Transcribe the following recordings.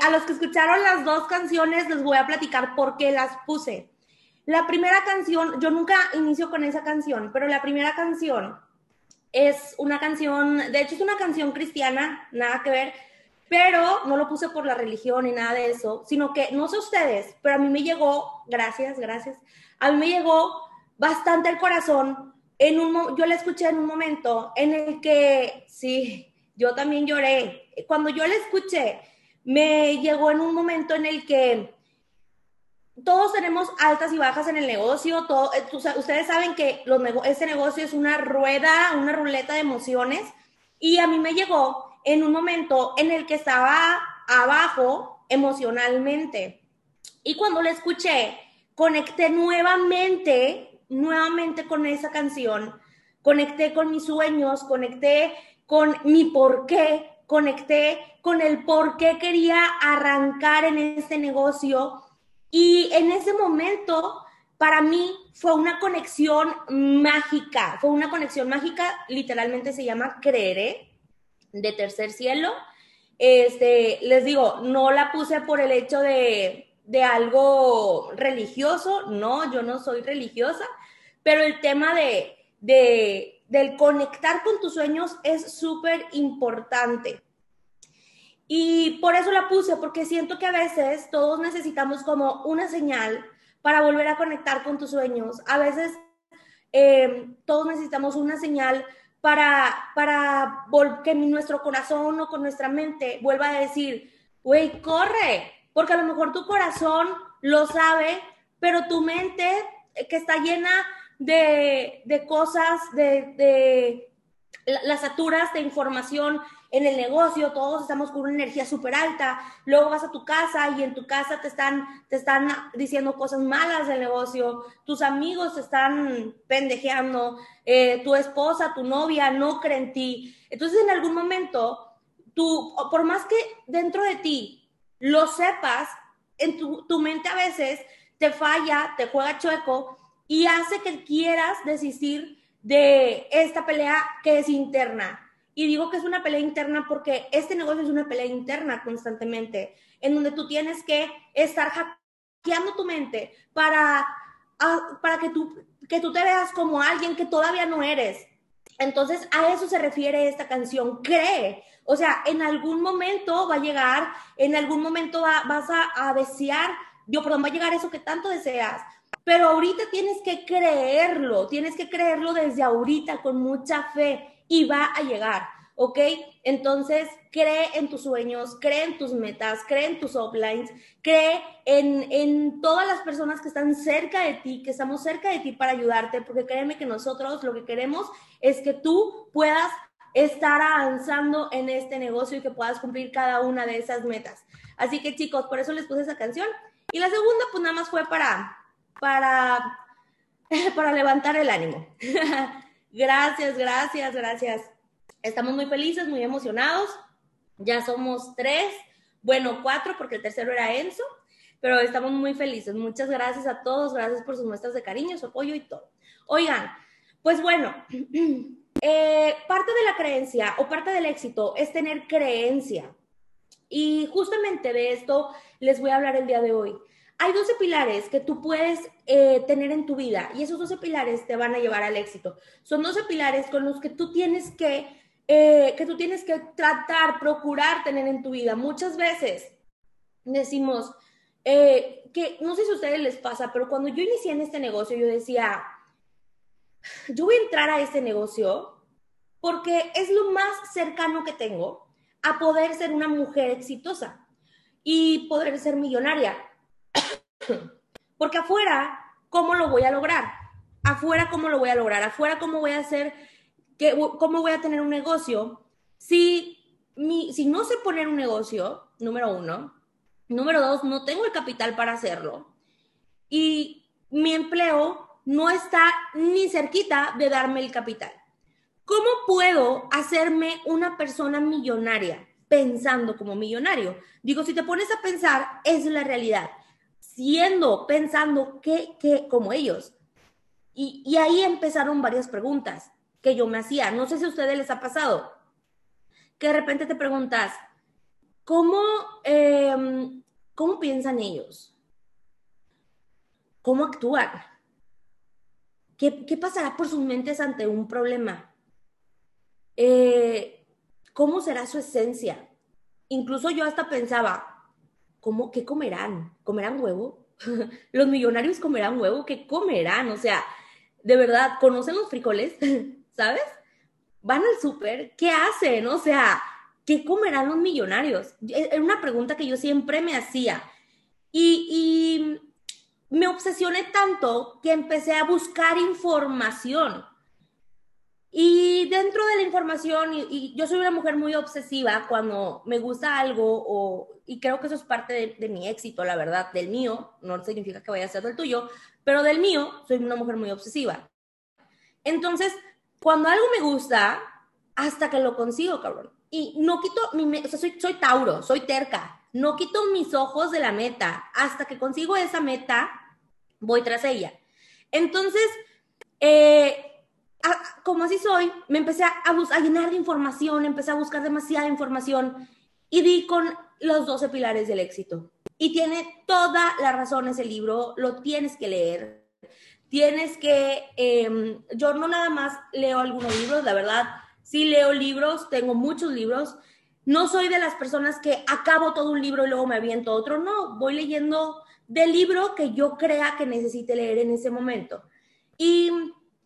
a los que escucharon las dos canciones les voy a platicar por qué las puse. La primera canción, yo nunca inicio con esa canción, pero la primera canción es una canción, de hecho es una canción cristiana, nada que ver, pero no lo puse por la religión ni nada de eso, sino que no sé ustedes, pero a mí me llegó, gracias, gracias, a mí me llegó bastante el corazón. En un, yo la escuché en un momento en el que, sí, yo también lloré. Cuando yo la escuché, me llegó en un momento en el que todos tenemos altas y bajas en el negocio. Todo, eh, ustedes saben que los ese negocio es una rueda, una ruleta de emociones. Y a mí me llegó en un momento en el que estaba abajo emocionalmente. Y cuando la escuché, conecté nuevamente, nuevamente con esa canción. Conecté con mis sueños, conecté con mi por qué, conecté con el por qué quería arrancar en este negocio y en ese momento, para mí, fue una conexión mágica, fue una conexión mágica, literalmente se llama Creeré, de Tercer Cielo. Este, les digo, no la puse por el hecho de, de algo religioso, no, yo no soy religiosa, pero el tema de, de del conectar con tus sueños es súper importante. Y por eso la puse, porque siento que a veces todos necesitamos como una señal para volver a conectar con tus sueños. A veces eh, todos necesitamos una señal para, para que nuestro corazón o con nuestra mente vuelva a decir, güey, corre, porque a lo mejor tu corazón lo sabe, pero tu mente eh, que está llena de, de cosas, de, de las saturas de información en el negocio, todos estamos con una energía súper alta, luego vas a tu casa y en tu casa te están, te están diciendo cosas malas del negocio, tus amigos te están pendejeando, eh, tu esposa, tu novia no cree en ti. Entonces en algún momento, tú, por más que dentro de ti lo sepas, en tu, tu mente a veces te falla, te juega chueco y hace que quieras desistir de esta pelea que es interna. Y digo que es una pelea interna porque este negocio es una pelea interna constantemente, en donde tú tienes que estar hackeando tu mente para, ah, para que, tú, que tú te veas como alguien que todavía no eres. Entonces, a eso se refiere esta canción, cree. O sea, en algún momento va a llegar, en algún momento vas a, a desear, yo, perdón, va a llegar eso que tanto deseas, pero ahorita tienes que creerlo, tienes que creerlo desde ahorita con mucha fe y va a llegar, ¿ok? Entonces, cree en tus sueños, cree en tus metas, cree en tus uplines, cree en, en todas las personas que están cerca de ti, que estamos cerca de ti para ayudarte, porque créeme que nosotros lo que queremos es que tú puedas estar avanzando en este negocio y que puedas cumplir cada una de esas metas. Así que chicos, por eso les puse esa canción. Y la segunda, pues nada más fue para, para, para levantar el ánimo. gracias, gracias, gracias. Estamos muy felices, muy emocionados. Ya somos tres, bueno, cuatro, porque el tercero era Enzo, pero estamos muy felices. Muchas gracias a todos, gracias por sus muestras de cariño, su apoyo y todo. Oigan, pues bueno, eh, parte de la creencia o parte del éxito es tener creencia. Y justamente de esto les voy a hablar el día de hoy hay 12 pilares que tú puedes eh, tener en tu vida y esos 12 pilares te van a llevar al éxito. Son 12 pilares con los que tú tienes que, eh, que tú tienes que tratar, procurar tener en tu vida. Muchas veces decimos eh, que, no sé si a ustedes les pasa, pero cuando yo inicié en este negocio, yo decía, yo voy a entrar a este negocio porque es lo más cercano que tengo a poder ser una mujer exitosa y poder ser millonaria porque afuera, ¿cómo lo voy a lograr? Afuera, ¿cómo lo voy a lograr? Afuera, ¿cómo voy a hacer? Que, ¿Cómo voy a tener un negocio? Si, mi, si no sé poner un negocio, número uno. Número dos, no tengo el capital para hacerlo. Y mi empleo no está ni cerquita de darme el capital. ¿Cómo puedo hacerme una persona millonaria pensando como millonario? Digo, si te pones a pensar, es la realidad siendo, pensando que, como ellos. Y, y ahí empezaron varias preguntas que yo me hacía. No sé si a ustedes les ha pasado, que de repente te preguntas, ¿cómo, em, ¿cómo piensan ellos? ¿Cómo actúan? ¿Qué, ¿Qué, pasará por sus mentes ante un problema? Eh, ¿Cómo será su esencia? Incluso yo hasta pensaba, ¿cómo, ¿qué comerán? ¿Comerán huevo? ¿Los millonarios comerán huevo? ¿Qué comerán? O sea, de verdad, ¿conocen los frijoles? ¿Sabes? Van al súper, ¿qué hacen? O sea, ¿qué comerán los millonarios? Es una pregunta que yo siempre me hacía. Y, y me obsesioné tanto que empecé a buscar información. Y dentro de la información, y, yo soy una mujer muy obsesiva cuando me gusta algo, o, y creo que eso es parte de, de, mi éxito, la verdad, del mío, no significa que vaya a ser del tuyo, pero del mío, soy una mujer muy obsesiva. Entonces, cuando algo me gusta, hasta que lo consigo, cabrón. Y no quito mi, o sea, soy, soy Tauro, soy terca, no quito mis ojos de la meta, hasta que consigo esa meta, voy tras ella. Entonces, eh, como así soy, me empecé a, a, llenar de información, empecé a buscar demasiada información y di con los 12 pilares del éxito. Y tiene toda la razón ese libro, lo tienes que leer. Tienes que, eh, yo no nada más leo algunos libros, la verdad, sí leo libros, tengo muchos libros. No soy de las personas que acabo todo un libro y luego me aviento otro, no, voy leyendo del libro que yo crea que necesite leer en ese momento. Y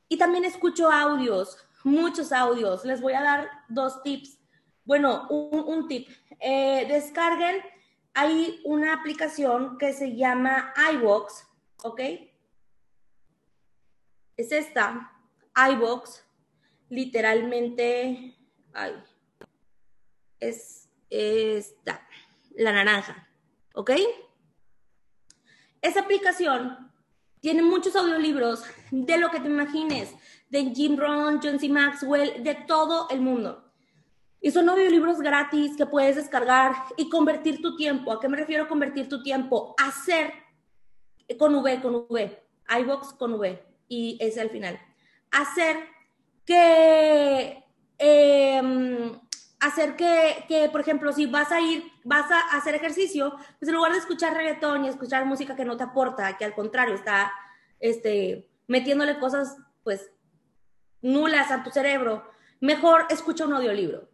y también escucho audios, muchos audios. Les voy a dar dos tips. Bueno, un, tip. Eh, descarguen, hay una aplicación que se llama iVox, ¿ok? Es esta, iVox, literalmente, ay, es esta, la naranja, ¿ok? Esa aplicación tiene muchos audiolibros de lo que te imagines, de Jim Rohn, John C. Maxwell, de todo el mundo. Y son audiolibros gratis que puedes descargar y convertir tu tiempo. ¿A qué me refiero convertir tu tiempo? Hacer con V, con V, iBox con V y ese al final. Hacer que, eh, hacer que, que, por ejemplo, si vas a ir, vas a hacer ejercicio, pues en lugar de escuchar reggaetón y escuchar música que no te aporta, que al contrario está este, metiéndole cosas, pues, nulas a tu cerebro, mejor escucha un audiolibro.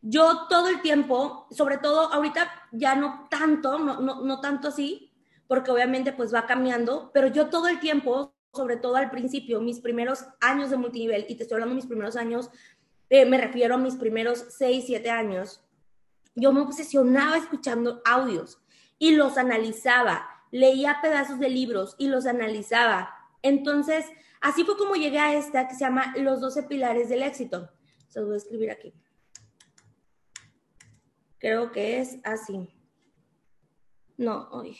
Yo todo el tiempo, sobre todo ahorita ya no tanto, no, no, no tanto así, porque obviamente pues va cambiando, pero yo todo el tiempo, sobre todo al principio, mis primeros años de multinivel, y te estoy hablando de mis primeros años, eh, me refiero a mis primeros 6, 7 años, yo me obsesionaba escuchando audios y los analizaba, leía pedazos de libros y los analizaba. Entonces, así fue como llegué a esta que se llama Los 12 pilares del éxito. Se los voy a escribir aquí. Creo que es así. No, hoy.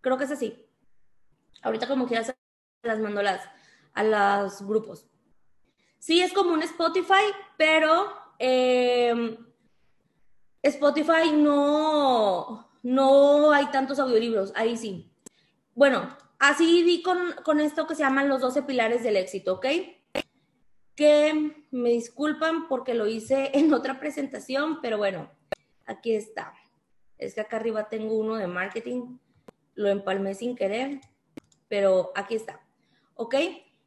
Creo que es así. Ahorita como quieras las mando las, a los grupos. Sí, es como un Spotify, pero eh, Spotify no, no hay tantos audiolibros, ahí sí. Bueno, así di con, con esto que se llaman los 12 pilares del éxito, ¿ok? Que me disculpan porque lo hice en otra presentación, pero bueno, aquí está. Es que acá arriba tengo uno de marketing, lo empalmé sin querer, pero aquí está, ¿ok?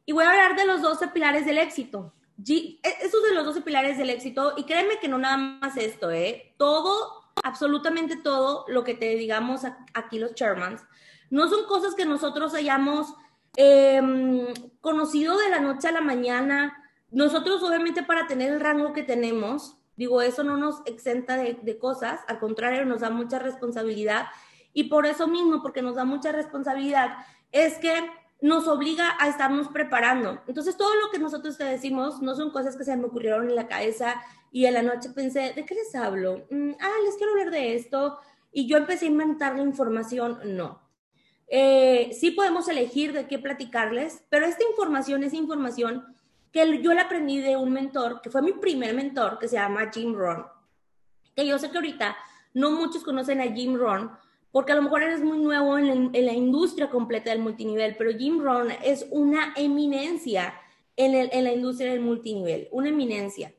Y voy a hablar de los 12 pilares del éxito. E, esos de los 12 pilares del éxito, y créeme que no nada más esto, ¿eh? Todo, absolutamente todo lo que te digamos aquí los chairmans, no son cosas que nosotros hayamos eh, conocido de la noche a la mañana. Nosotros, obviamente, para tener el rango que tenemos, digo, eso no nos exenta de, de cosas, al contrario, nos da mucha responsabilidad. Y por eso mismo, porque nos da mucha responsabilidad, es que nos obliga a estarnos preparando. Entonces, todo lo que nosotros te decimos no son cosas que se me ocurrieron en la cabeza y en la noche pensé, ¿de qué les hablo? Mm, ah, les quiero hablar de esto. Y yo empecé a inventar la información. No. Eh, sí podemos elegir de qué platicarles, pero esta información es información que yo la aprendí de un mentor, que fue mi primer mentor, que se llama Jim Rohn. Que yo sé que ahorita no muchos conocen a Jim Rohn, porque a lo mejor eres muy nuevo en, la industria completa del multinivel, pero Jim Rohn es una eminencia en, la industria del multinivel, una eminencia.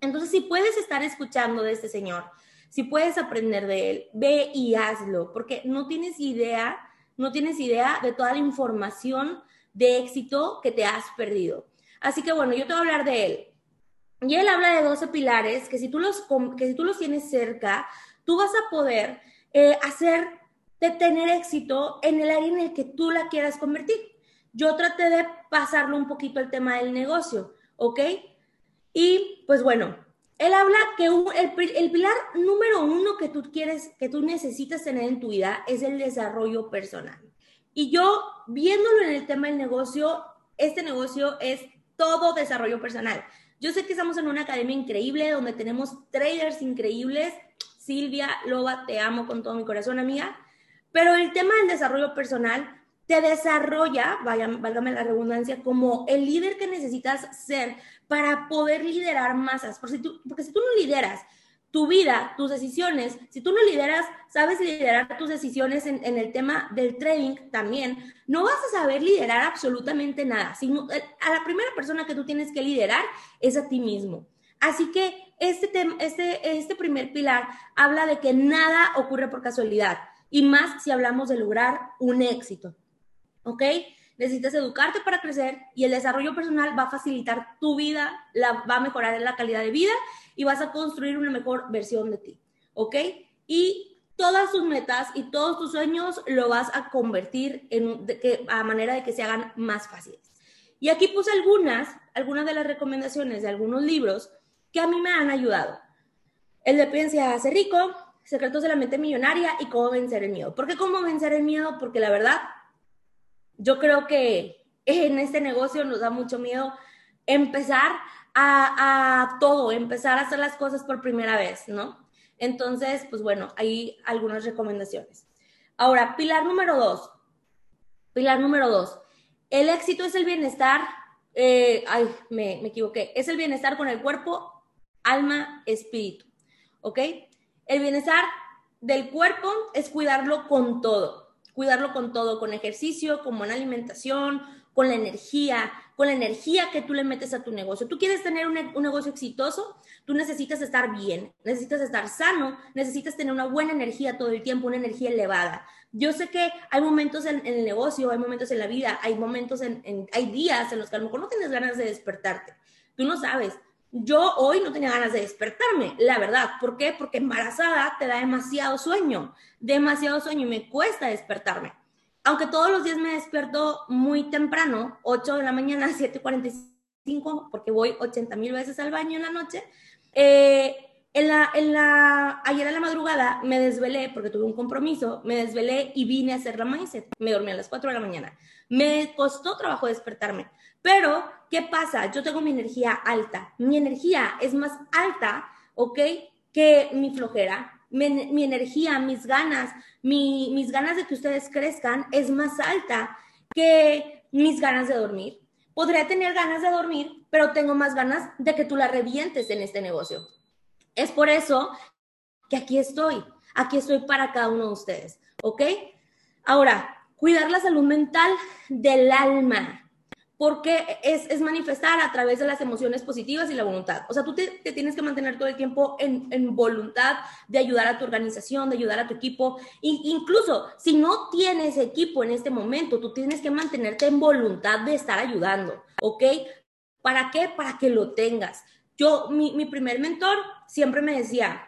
Entonces, si puedes estar escuchando de este señor, si puedes aprender de él, ve y hazlo, porque no tienes idea, no tienes idea de toda la información de éxito que te has perdido. Así que bueno, yo te voy a hablar de él. Y él habla de 12 pilares que si tú los, que si tú los tienes cerca, tú vas a poder eh, hacer de tener éxito en el área en el que tú la quieras convertir. Yo traté de pasarlo un poquito el tema del negocio, ¿ok? Y pues bueno, él habla que el, pilar número uno que tú quieres, que tú necesitas tener en tu vida es el desarrollo personal. Y yo, viéndolo en el tema del negocio, este negocio es todo desarrollo personal. Yo sé que estamos en una academia increíble donde tenemos traders increíbles. Silvia, Loba, te amo con todo mi corazón, amiga. Pero el tema del desarrollo personal te desarrolla, vaya, válgame la redundancia, como el líder que necesitas ser para poder liderar masas. Porque si tú, porque si tú no lideras tu vida, tus decisiones, si tú no lideras, sabes liderar tus decisiones en, el tema del trading también, no vas a saber liderar absolutamente nada. Sino, eh, a la primera persona que tú tienes que liderar es a ti mismo. Así que este, este, este primer pilar habla de que nada ocurre por casualidad y más si hablamos de lograr un éxito. ¿ok? Necesitas educarte para crecer y el desarrollo personal va a facilitar tu vida, la, va a mejorar la calidad de vida y vas a construir una mejor versión de ti, ¿ok? Y todas tus metas y todos tus sueños lo vas a convertir en que, a manera de que se hagan más fáciles. Y aquí puse algunas, algunas de las recomendaciones de algunos libros que a mí me han ayudado. El de Piense ser rico, Secretos de la mente millonaria y cómo vencer el miedo. ¿Por qué cómo vencer el miedo? Porque la verdad yo creo que en este negocio nos da mucho miedo empezar a, todo, empezar a hacer las cosas por primera vez, ¿no? Entonces, pues bueno, hay algunas recomendaciones. Ahora, pilar número dos. Pilar número dos. El éxito es el bienestar. Eh, ay, me, me equivoqué. Es el bienestar con el cuerpo, alma, espíritu. ¿Ok? El bienestar del cuerpo es cuidarlo con todo cuidarlo con todo, con ejercicio, con buena alimentación, con la energía, con la energía que tú le metes a tu negocio. Tú quieres tener un, negocio exitoso, tú necesitas estar bien, necesitas estar sano, necesitas tener una buena energía todo el tiempo, una energía elevada. Yo sé que hay momentos en, el negocio, hay momentos en la vida, hay momentos en, hay días en los que a no tienes ganas de despertarte. Tú no sabes, yo hoy no tenía ganas de despertarme, la verdad. ¿Por qué? Porque embarazada te da demasiado sueño, demasiado sueño y me cuesta despertarme. Aunque todos los días me despierto muy temprano, 8 de la mañana, 7.45, porque voy 80 mil veces al baño en la noche. Eh, en la, en la, ayer en la madrugada me desvelé porque tuve un compromiso, me desvelé y vine a hacer la mindset. Me dormí a las 4 de la mañana. Me costó trabajo despertarme. Pero, ¿qué pasa? Yo tengo mi energía alta. Mi energía es más alta, ¿ok? Que mi flojera. Mi, energía, mis ganas, mis ganas de que ustedes crezcan es más alta que mis ganas de dormir. Podría tener ganas de dormir, pero tengo más ganas de que tú la revientes en este negocio. Es por eso que aquí estoy. Aquí estoy para cada uno de ustedes, ¿ok? Ahora, cuidar la salud mental del alma porque es, manifestar a través de las emociones positivas y la voluntad. O sea, tú te, tienes que mantener todo el tiempo en, voluntad de ayudar a tu organización, de ayudar a tu equipo. E incluso si no tienes equipo en este momento, tú tienes que mantenerte en voluntad de estar ayudando, ¿ok? ¿Para qué? Para que lo tengas. Yo, mi, primer mentor siempre me decía,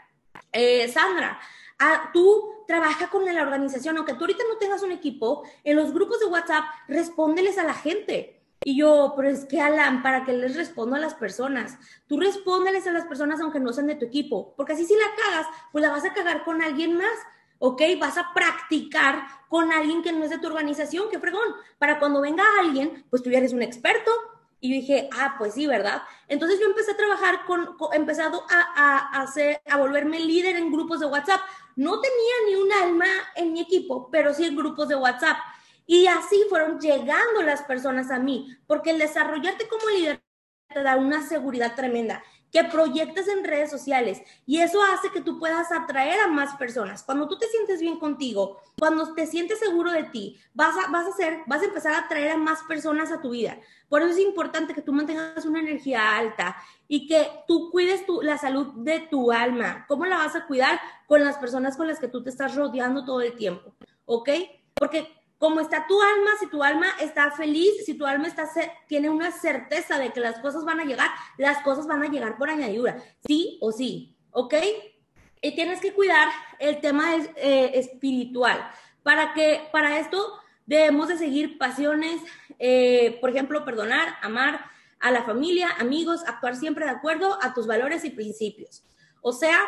eh, Sandra, ah, tú trabaja con la organización, aunque tú ahorita no tengas un equipo, en los grupos de WhatsApp, respóndeles a la gente y yo, pero es que Alan, ¿para qué les respondo a las personas? Tú respóndeles a las personas aunque no sean de tu equipo, porque así si la cagas, pues la vas a cagar con alguien más, ¿ok? Vas a practicar con alguien que no es de tu organización, qué fregón, para cuando venga alguien, pues tú ya eres un experto. Y dije, ah, pues sí, ¿verdad? Entonces yo empecé a trabajar con, empezado a, a, a volverme líder en grupos de WhatsApp. No tenía ni un alma en mi equipo, pero sí en grupos de WhatsApp. Y así fueron llegando las personas a mí, porque el desarrollarte como líder te da una seguridad tremenda que proyectas en redes sociales y eso hace que tú puedas atraer a más personas. Cuando tú te sientes bien contigo, cuando te sientes seguro de ti, vas a, vas a hacer, vas a empezar a atraer a más personas a tu vida. Por eso es importante que tú mantengas una energía alta y que tú cuides tu, la salud de tu alma. ¿Cómo la vas a cuidar? Con las personas con las que tú te estás rodeando todo el tiempo, ¿ok? Porque como está tu alma, si tu alma está feliz, si tu alma está, tiene una certeza de que las cosas van a llegar, las cosas van a llegar por añadidura, sí o sí, ¿ok? Y tienes que cuidar el tema eh, espiritual. Para que, para esto debemos de seguir pasiones, eh, por ejemplo, perdonar, amar a la familia, amigos, actuar siempre de acuerdo a tus valores y principios. O sea,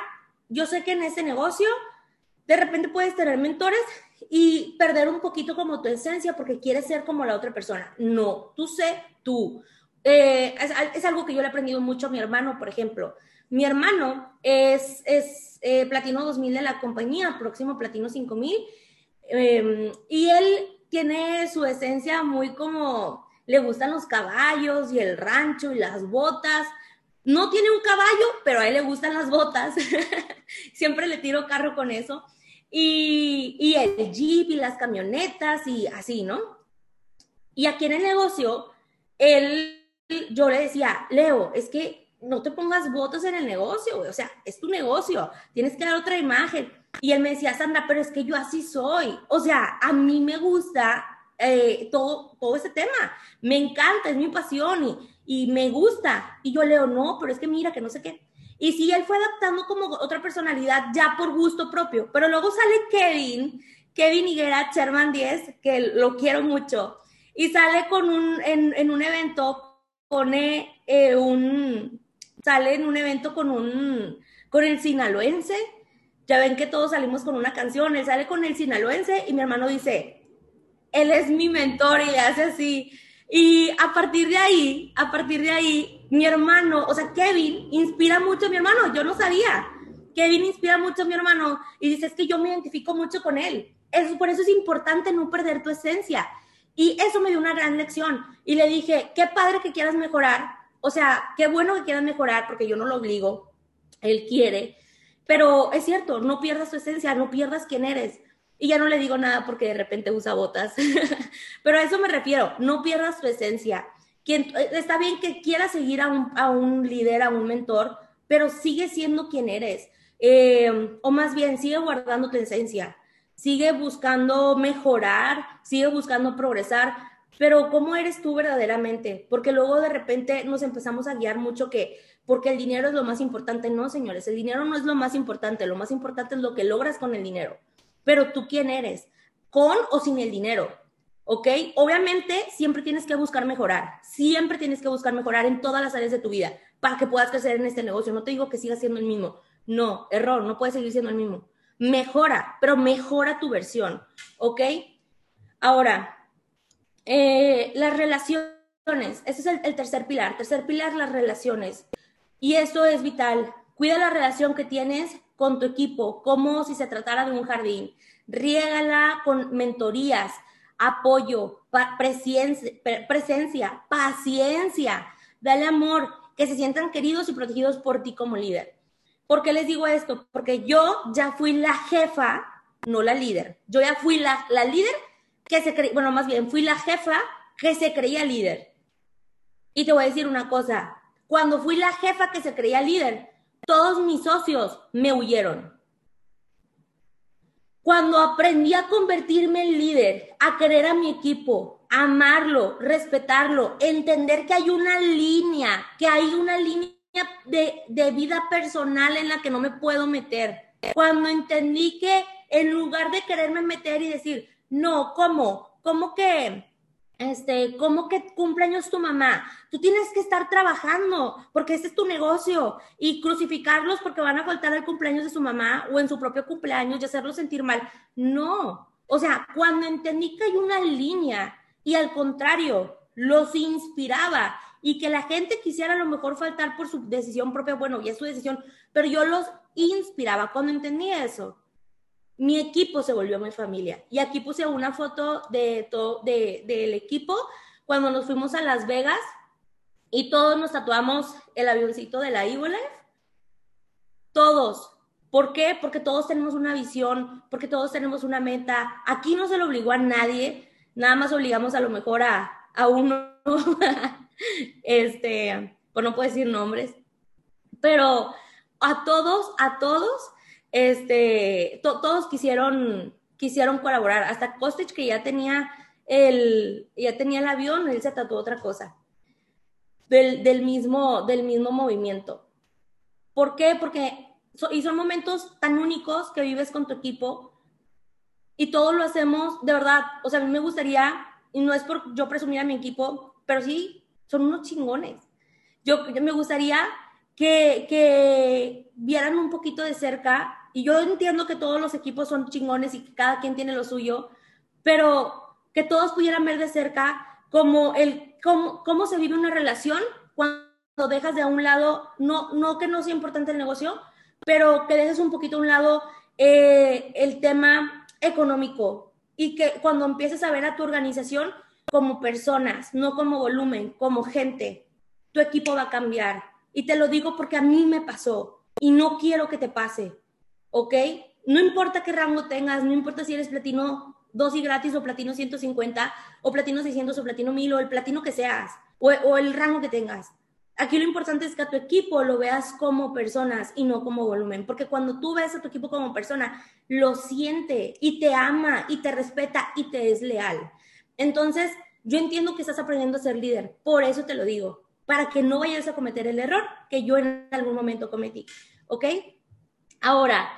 yo sé que en ese negocio de repente puedes tener mentores y perder un poquito como tu esencia porque quieres ser como la otra persona. No, tú sé tú. Eh, es, algo que yo le he aprendido mucho a mi hermano, por ejemplo. Mi hermano es, es eh, Platino 2000 de la compañía, próximo Platino 5000, em, y él tiene su esencia muy como, le gustan los caballos y el rancho y las botas. No tiene un caballo, pero a él le gustan las botas. Siempre le tiro carro con eso y, y el jeep y las camionetas y así, ¿no? Y aquí en el negocio, él, yo le decía, Leo, es que no te pongas votos en el negocio, o sea, es tu negocio, tienes que dar otra imagen. Y él me decía, Sandra, pero es que yo así soy, o sea, a mí me gusta eh, todo, todo ese tema, me encanta, es mi pasión y, y me gusta. Y yo leo, no, pero es que mira, que no sé qué. Y sí, él fue adaptando como otra personalidad ya por gusto propio. Pero luego sale Kevin, Kevin Higuera, Sherman 10, que lo quiero mucho. Y sale con un, en, un evento, pone eh, un, sale en un evento con un, con el sinaloense. Ya ven que todos salimos con una canción, él sale con el sinaloense y mi hermano dice, él es mi mentor y le hace así. Y a partir de ahí, a partir de ahí, mi hermano, o sea, Kevin inspira mucho a mi hermano, yo no sabía. Kevin inspira mucho a mi hermano y dice, es que yo me identifico mucho con él. Eso, por eso es importante no perder tu esencia. Y eso me dio una gran lección. Y le dije, qué padre que quieras mejorar. O sea, qué bueno que quieras mejorar porque yo no lo obligo. Él quiere. Pero es cierto, no pierdas tu esencia, no pierdas quién eres. Y ya no le digo nada porque de repente usa botas. Pero a eso me refiero, no pierdas tu esencia. Eh, está bien que quieras seguir a un, líder, a un mentor, pero sigue siendo quien eres. Eh, o más bien, sigue guardando tu esencia, sigue buscando mejorar, sigue buscando progresar, pero ¿cómo eres tú verdaderamente? Porque luego de repente nos empezamos a guiar mucho que porque el dinero es lo más importante. No, señores, el dinero no es lo más importante, lo más importante es lo que logras con el dinero. Pero tú quién eres, con o sin el dinero. ¿Ok? Obviamente siempre tienes que buscar mejorar, siempre tienes que buscar mejorar en todas las áreas de tu vida para que puedas crecer en este negocio. No te digo que sigas siendo el mismo, no, error, no puedes seguir siendo el mismo. Mejora, pero mejora tu versión, ¿ok? Ahora, eh, las relaciones, ese es el, el tercer pilar. Tercer pilar, las relaciones. Y eso es vital. Cuida la relación que tienes con tu equipo, como si se tratara de un jardín. Riégala con mentorías, apoyo, presencia, presencia, paciencia, dale amor, que se sientan queridos y protegidos por ti como líder. ¿Por qué les digo esto? Porque yo ya fui la jefa, no la líder. Yo ya fui la, la líder que se creía, bueno, más bien, fui la jefa que se creía líder. Y te voy a decir una cosa, cuando fui la jefa que se creía líder, todos mis socios me huyeron. Cuando aprendí a convertirme en líder, a querer a mi equipo, amarlo, respetarlo, entender que hay una línea, que hay una línea de, de vida personal en la que no me puedo meter. Cuando entendí que en lugar de quererme meter y decir, no, ¿cómo? ¿Cómo que este, ¿cómo que cumpleaños tu mamá? Tú tienes que estar trabajando porque este es tu negocio y crucificarlos porque van a faltar el cumpleaños de su mamá o en su propio cumpleaños y hacerlos sentir mal. No. O sea, cuando entendí que hay una línea y al contrario, los inspiraba y que la gente quisiera a lo mejor faltar por su decisión propia, bueno, ya es su decisión, pero yo los inspiraba cuando entendí eso mi equipo se volvió mi familia. Y aquí puse una foto de todo, de, del equipo cuando nos fuimos a Las Vegas y todos nos tatuamos el avioncito de la Evil Todos. ¿Por qué? Porque todos tenemos una visión, porque todos tenemos una meta. Aquí no se lo obligó a nadie, nada más obligamos a lo mejor a, a uno, este, pues no puedo decir nombres, pero a todos, a todos, este, todos quisieron, quisieron colaborar. Hasta Kostic, que ya tenía el, ya tenía el avión, él se tatuó otra cosa del, mismo, del mismo movimiento. ¿Por qué? Porque y son momentos tan únicos que vives con tu equipo y todos lo hacemos de verdad. O sea, a mí me gustaría, y no es por yo presumir a mi equipo, pero sí, son unos chingones. Yo, me gustaría que vieran un poquito de cerca, y yo entiendo que todos los equipos son chingones y que cada quien tiene lo suyo, pero que todos pudieran ver de cerca como el, cómo, cómo se vive una relación cuando dejas de a un lado, no, no que no sea importante el negocio, pero que dejes un poquito a un lado eh, el tema económico y que cuando empieces a ver a tu organización como personas, no como volumen, como gente, tu equipo va a cambiar. Y te lo digo porque a mí me pasó y no quiero que te pase, ¿ok? No importa qué rango tengas, no importa si eres platino 2 y gratis o platino 150 o platino 600 o platino 1000 o el platino que seas o, el rango que tengas. Aquí lo importante es que a tu equipo lo veas como personas y no como volumen, porque cuando tú ves a tu equipo como persona, lo siente y te ama y te respeta y te es leal. Entonces, yo entiendo que estás aprendiendo a ser líder, por eso te lo digo, para que no vayas a cometer el error que yo en algún momento cometí, ¿ok? Ahora,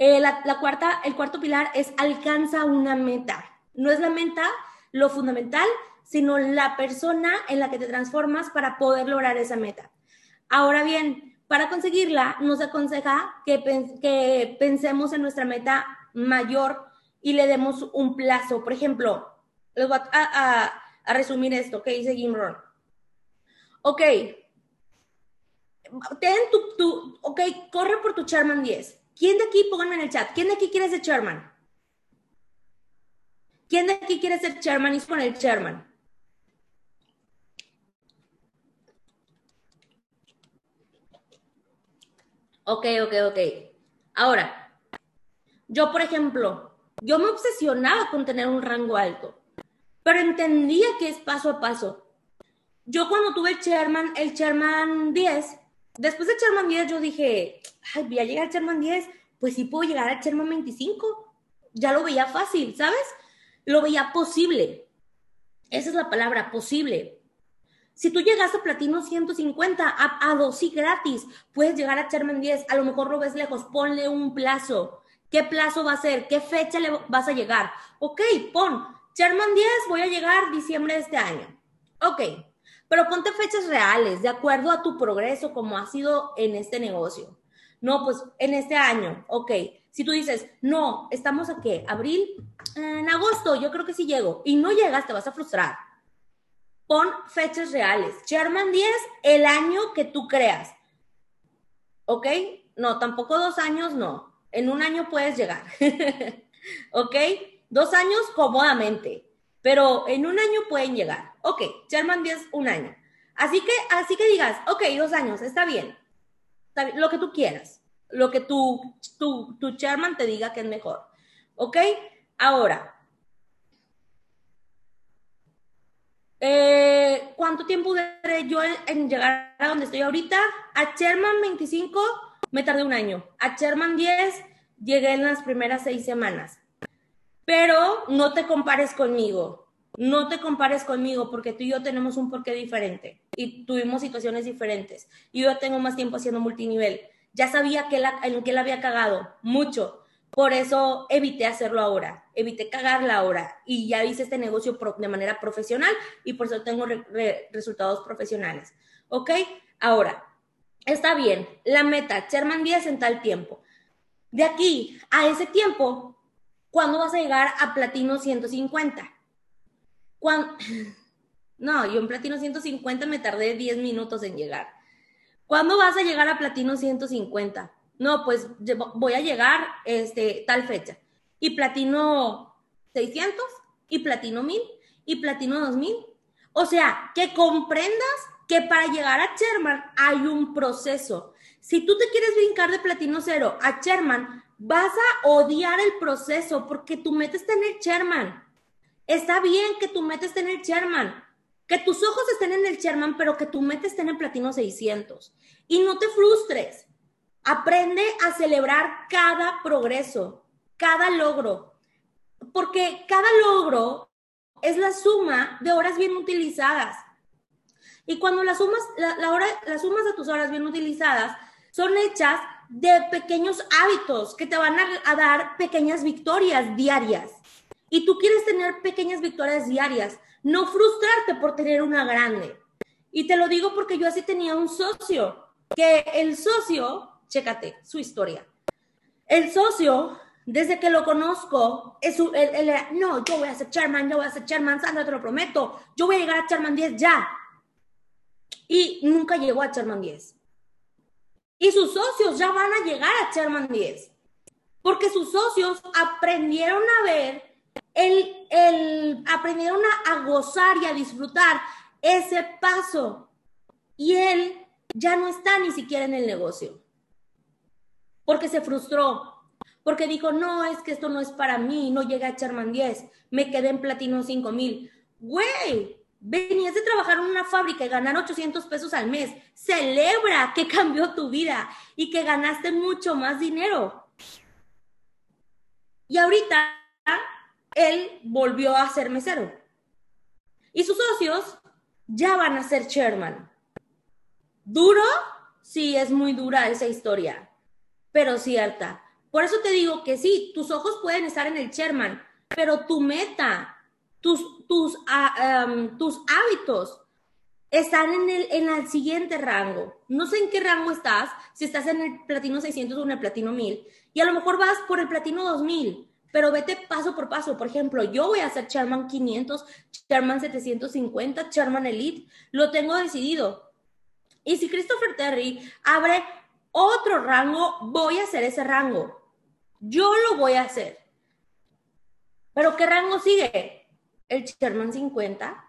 eh, la, cuarta, el cuarto pilar es alcanza una meta. No es la meta lo fundamental, sino la persona en la que te transformas para poder lograr esa meta. Ahora bien, para conseguirla, nos aconseja que, que pensemos en nuestra meta mayor y le demos un plazo. Por ejemplo, les voy a, resumir esto que dice Gimron. Ok, ten tu, tu, ok, corre por tu Chairman 10. ¿Quién de aquí, pónganme en el chat, quién de aquí quiere ser Chairman? ¿Quién de aquí quiere ser Chairman y con el Chairman? Ok, ok, ok. Ahora, yo, por ejemplo, yo me obsesionaba con tener un rango alto, pero entendía que es paso a paso. Yo cuando tuve el Chairman, el Chairman 10, después de Chairman 10 yo dije, voy a llegar al Chairman 10, pues sí puedo llegar al Chairman 25. Ya lo veía fácil, ¿sabes? Lo veía posible. Esa es la palabra, posible. Si tú llegas a Platino 150, a, a dos y gratis, puedes llegar a Chairman 10, a lo mejor lo ves lejos, ponle un plazo. ¿Qué plazo va a ser? ¿Qué fecha le vas a llegar? Ok, pon, Chairman 10, voy a llegar diciembre de este año. Ok, pero ponte fechas reales, de acuerdo a tu progreso, como ha sido en este negocio. No, pues en este año, ok. Si tú dices, no, estamos a qué, abril, en agosto, yo creo que sí llego, y no llegas, te vas a frustrar pon fechas reales. Sherman 10, el año que tú creas. ¿Ok? No, tampoco dos años, no. En un año puedes llegar. ¿Ok? Dos años cómodamente, pero en un año pueden llegar. Ok, Sherman 10, un año. Así que, así que digas, ok, dos años, está bien. Está bien. Lo que tú quieras. Lo que tu, tu, tu chairman te diga que es mejor. ¿Ok? Ahora, Eh, ¿Cuánto tiempo duré yo en, llegar a donde estoy ahorita? A Sherman 25 me tardé un año. A Sherman 10 llegué en las primeras seis semanas. Pero no te compares conmigo. No te compares conmigo porque tú y yo tenemos un porqué diferente y tuvimos situaciones diferentes. Yo tengo más tiempo haciendo multinivel. Ya sabía que la, en qué la había cagado, mucho por eso evité hacerlo ahora, evité cagarla ahora y ya hice este negocio de manera profesional y por eso tengo resultados profesionales. ¿Ok? Ahora, está bien, la meta, Sherman 10 en tal tiempo. De aquí a ese tiempo, ¿cuándo vas a llegar a platino 150? ¿Cuándo? No, yo en platino 150 me tardé 10 minutos en llegar. ¿Cuándo vas a llegar a platino 150? no, pues voy a llegar este, tal fecha. Y platino 600, y platino 1000, y platino 2000. O sea, que comprendas que para llegar a Sherman hay un proceso. Si tú te quieres brincar de platino cero a Sherman, vas a odiar el proceso porque tu meta está en el Sherman. Está bien que tu meta esté en el Sherman, que tus ojos estén en el Sherman, pero que tu meta esté en el platino 600. Y no te frustres. Aprende a celebrar cada progreso, cada logro, porque cada logro es la suma de horas bien utilizadas. Y cuando las sumas, la, hora, las sumas de tus horas bien utilizadas son hechas de pequeños hábitos que te van a, dar pequeñas victorias diarias. Y tú quieres tener pequeñas victorias diarias, no frustrarte por tener una grande. Y te lo digo porque yo así tenía un socio, que el socio, chécate su historia. El socio, desde que lo conozco, es él, era, no, yo voy a ser chairman, yo voy a ser chairman, Sandra, te lo prometo, yo voy a llegar a chairman 10 ya. Y nunca llegó a chairman 10. Y sus socios ya van a llegar a Sherman 10. Porque sus socios aprendieron a ver, el, el, aprendieron a, gozar y a disfrutar ese paso. Y él ya no está ni siquiera en el negocio. Porque se frustró. Porque dijo, no, es que esto no es para mí, no llegué a Sherman 10, me quedé en platino 5000. Güey, Venías de trabajar en una fábrica y ganar 800 pesos al mes. Celebra que cambió tu vida y que ganaste mucho más dinero. Y ahorita él volvió a ser mesero. Y sus socios ya van a ser chairman. ¿Duro? Sí, es muy dura esa historia, pero cierta. Por eso te digo que sí, tus ojos pueden estar en el chairman, pero tu meta tus, tus, ah, tus hábitos están en el, en el siguiente rango. No sé en qué rango estás, si estás en el platino 600 o en el platino 1000. Y a lo mejor vas por el platino 2000, pero vete paso por paso. Por ejemplo, yo voy a hacer Charman 500, Charman 750, Charman Elite. Lo tengo decidido. Y si Christopher Terry abre otro rango, voy a hacer ese rango. Yo lo voy a hacer. Pero ¿qué rango sigue? El Sherman 50.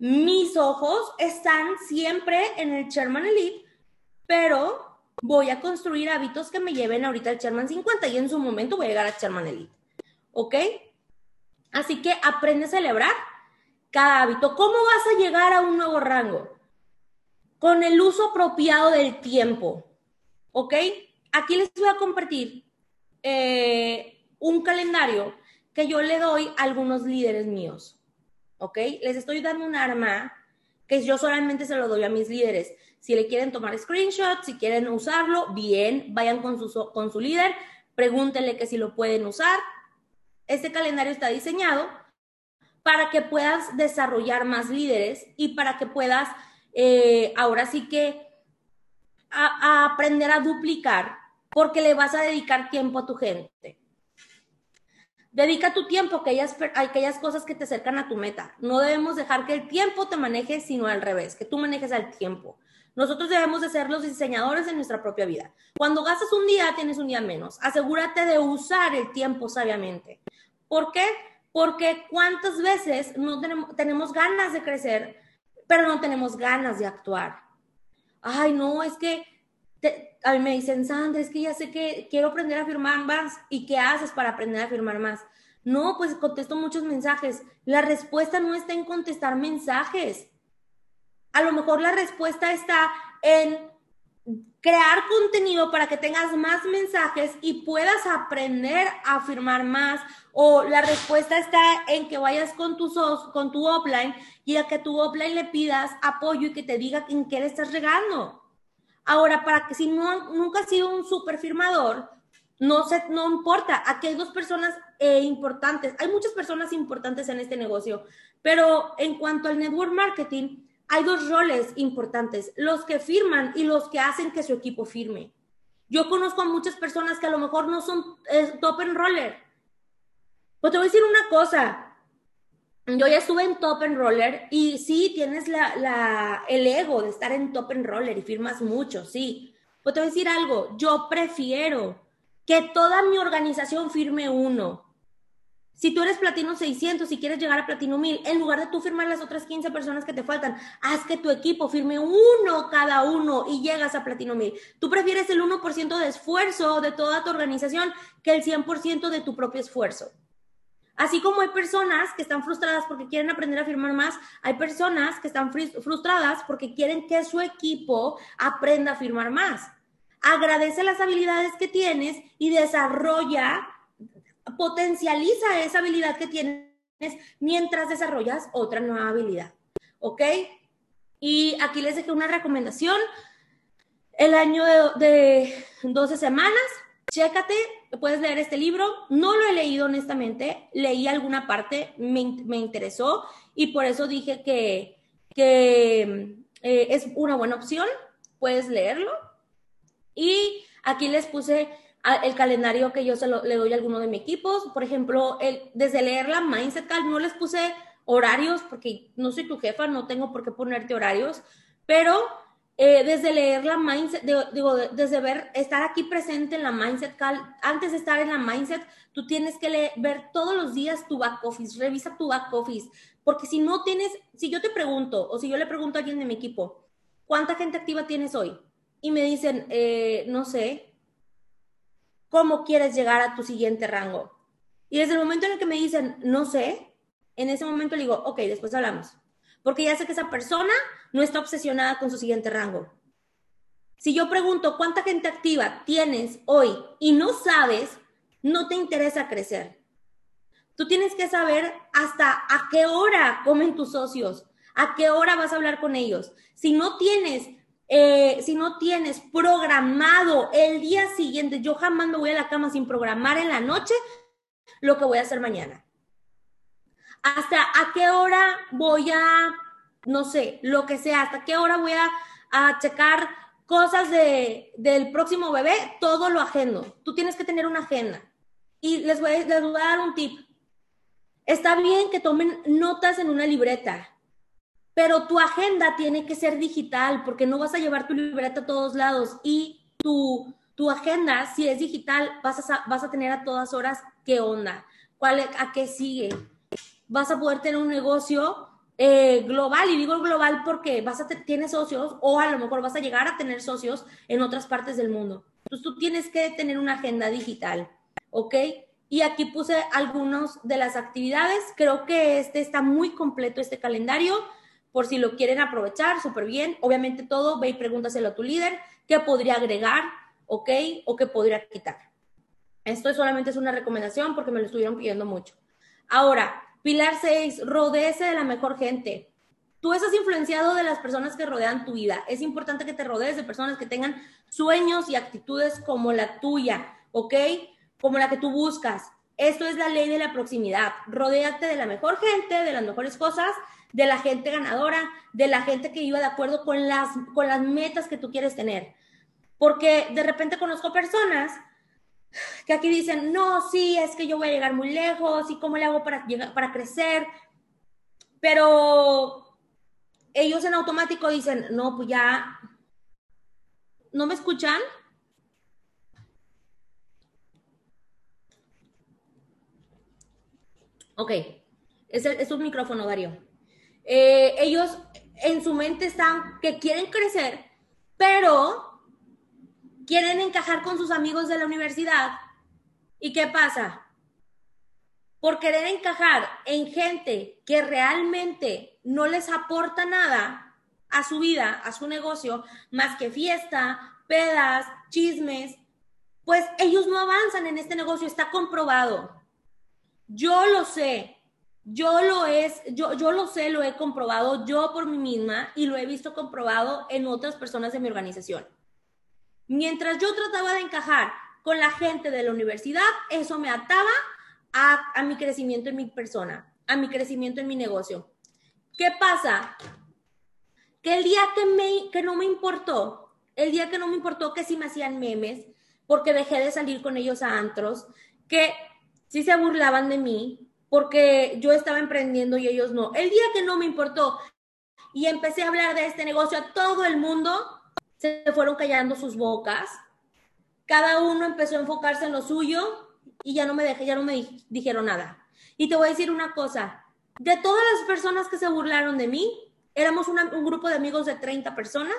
Mis ojos están siempre en el Sherman Elite, pero voy a construir hábitos que me lleven ahorita al Sherman 50 y en su momento voy a llegar al Sherman Elite. ¿Ok? Así que aprende a celebrar cada hábito. ¿Cómo vas a llegar a un nuevo rango? Con el uso apropiado del tiempo. ¿Ok? Aquí les voy a compartir eh, un calendario que yo le doy a algunos líderes míos. ¿Ok? Les estoy dando un arma que yo solamente se lo doy a mis líderes. Si le quieren tomar screenshots, si quieren usarlo, bien, vayan con su, con su líder, pregúntenle que si lo pueden usar. Este calendario está diseñado para que puedas desarrollar más líderes y para que puedas, eh, ahora sí que, aprender a duplicar, porque le vas a dedicar tiempo a tu gente. Dedica tu tiempo a aquellas, cosas que te acercan a tu meta. No debemos dejar que el tiempo te maneje, sino al revés, que tú manejes al tiempo. Nosotros debemos de ser los diseñadores de nuestra propia vida. Cuando gastas un día, tienes un día menos. Asegúrate de usar el tiempo sabiamente. ¿Por qué? Porque cuántas veces no tenemos, tenemos ganas de crecer, pero no tenemos ganas de actuar. Ay, no, es que a mí me dicen, Sandra, es que ya sé que quiero aprender a firmar más. ¿Y qué haces para aprender a firmar más? No, pues contesto muchos mensajes. La respuesta no está en contestar mensajes. A lo mejor la respuesta está en crear contenido para que tengas más mensajes y puedas aprender a firmar más. O la respuesta está en que vayas con tu, con tu offline y a que tu offline le pidas apoyo y que te diga en qué le estás regando. Ahora, para que si no, nunca has sido un super firmador, no, se, no importa. Aquí hay dos personas eh, importantes. Hay muchas personas importantes en este negocio, pero en cuanto al network marketing, hay dos roles importantes, los que firman y los que hacen que su equipo firme. Yo conozco a muchas personas que a lo mejor no son top en roller. Pues te voy a decir una cosa, yo ya estuve en Top and Roller y sí, tienes la, el ego de estar en Top and Roller y firmas mucho, sí. Pero te voy a decir algo, yo prefiero que toda mi organización firme uno. Si tú eres platino 600 y quieres llegar a platino 1000, en lugar de tú firmar las otras 15 personas que te faltan, haz que tu equipo firme uno cada uno y llegas a platino 1000. Tú prefieres el 1% de esfuerzo de toda tu organización que el 100% de tu propio esfuerzo. Así como hay personas que están frustradas porque quieren aprender a firmar más, hay personas que están frustradas porque quieren que su equipo aprenda a firmar más. Agradece las habilidades que tienes y desarrolla potencializa esa habilidad que tienes mientras desarrollas otra nueva habilidad. ¿Ok? Y aquí les dejé una recomendación. El año de, 12 semanas, chécate, puedes leer este libro. No lo he leído honestamente, leí alguna parte, me, interesó y por eso dije que, que eh, es una buena opción. Puedes leerlo. Y aquí les puse el calendario que yo se le doy a alguno de mis equipos. Por ejemplo, el, desde leer la Mindset Call no les puse horarios porque no soy tu jefa, no tengo por qué ponerte horarios, pero eh, desde leer la Mindset, digo, desde ver, estar aquí presente en la Mindset Call, antes de estar en la Mindset, tú tienes que leer, ver todos los días tu back office, revisa tu back office, porque si no tienes, si yo te pregunto, o si yo le pregunto a alguien de mi equipo, ¿cuánta gente activa tienes hoy? Y me dicen, eh, no sé, cómo quieres llegar a tu siguiente rango. Y desde el momento en el que me dicen, no sé, en ese momento le digo, ok, después hablamos. Porque ya sé que esa persona no está obsesionada con su siguiente rango. Si yo pregunto cuánta gente activa tienes hoy y no sabes, no te interesa crecer. Tú tienes que saber hasta a qué hora comen tus socios, a qué hora vas a hablar con ellos. Si no tienes eh, si no tienes programado el día siguiente, yo jamás me voy a la cama sin programar en la noche lo que voy a hacer mañana. Hasta a qué hora voy a, no sé, lo que sea, hasta qué hora voy a, checar cosas de, del próximo bebé, todo lo agendo. Tú tienes que tener una agenda. Y les voy, les voy a dar un tip. Está bien que tomen notas en una libreta pero tu agenda tiene que ser digital porque no vas a llevar tu libreta a todos lados y tu, tu agenda, si es digital, vas a, vas a tener a todas horas qué onda, cuál, a qué sigue. Vas a poder tener un negocio eh, global, y digo global porque vas a tienes socios o a lo mejor vas a llegar a tener socios en otras partes del mundo. Entonces tú tienes que tener una agenda digital, ¿ok? Y aquí puse algunas de las actividades. Creo que este está muy completo, este calendario por si lo quieren aprovechar, súper bien. Obviamente todo, ve y pregúntaselo a tu líder, qué podría agregar, ¿ok? O qué podría quitar. Esto solamente es una recomendación porque me lo estuvieron pidiendo mucho. Ahora, pilar 6, rodeese de la mejor gente. Tú estás influenciado de las personas que rodean tu vida. Es importante que te rodees de personas que tengan sueños y actitudes como la tuya, ¿ok? Como la que tú buscas. Esto es la ley de la proximidad. Rodéate de la mejor gente, de las mejores cosas de la gente ganadora, de la gente que iba de acuerdo con las, con las metas que tú quieres tener. Porque de repente conozco personas que aquí dicen, no, sí, es que yo voy a llegar muy lejos y cómo le hago para, para crecer. Pero ellos en automático dicen, no, pues ya, ¿no me escuchan? Ok, es, es un micrófono, Darío. Eh, ellos en su mente están que quieren crecer, pero quieren encajar con sus amigos de la universidad. ¿Y qué pasa? Por querer encajar en gente que realmente no les aporta nada a su vida, a su negocio, más que fiesta, pedas, chismes, pues ellos no avanzan en este negocio, está comprobado. Yo lo sé, yo lo es, yo, yo lo sé, lo he comprobado yo por mí misma y lo he visto comprobado en otras personas de mi organización. Mientras yo trataba de encajar con la gente de la universidad, eso me ataba a, mi crecimiento en mi persona, a mi crecimiento en mi negocio. ¿Qué pasa? Que el día que, me, que no me importó, el día que no me importó que si me hacían memes, porque dejé de salir con ellos a antros, que si se burlaban de mí, porque yo estaba emprendiendo y ellos no. El día que no me importó y empecé a hablar de este negocio a todo el mundo, se fueron callando sus bocas. Cada uno empezó a enfocarse en lo suyo y ya no me dejé, ya no me dijeron nada. Y te voy a decir una cosa, de todas las personas que se burlaron de mí, éramos un grupo de amigos de 30 personas,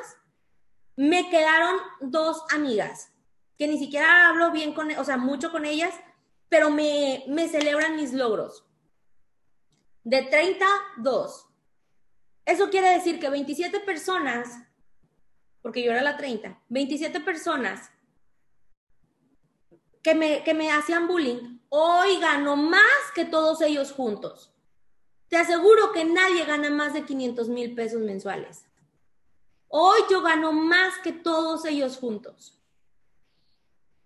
me quedaron dos amigas, que ni siquiera hablo bien con, o sea, mucho con ellas, pero me, me celebran mis logros. De 30, dos. Eso quiere decir que 27 personas, porque yo era la 30, 27 personas que me, que me hacían bullying, hoy gano más que todos ellos juntos. Te aseguro que nadie gana más de 500 mil pesos mensuales. Hoy yo gano más que todos ellos juntos.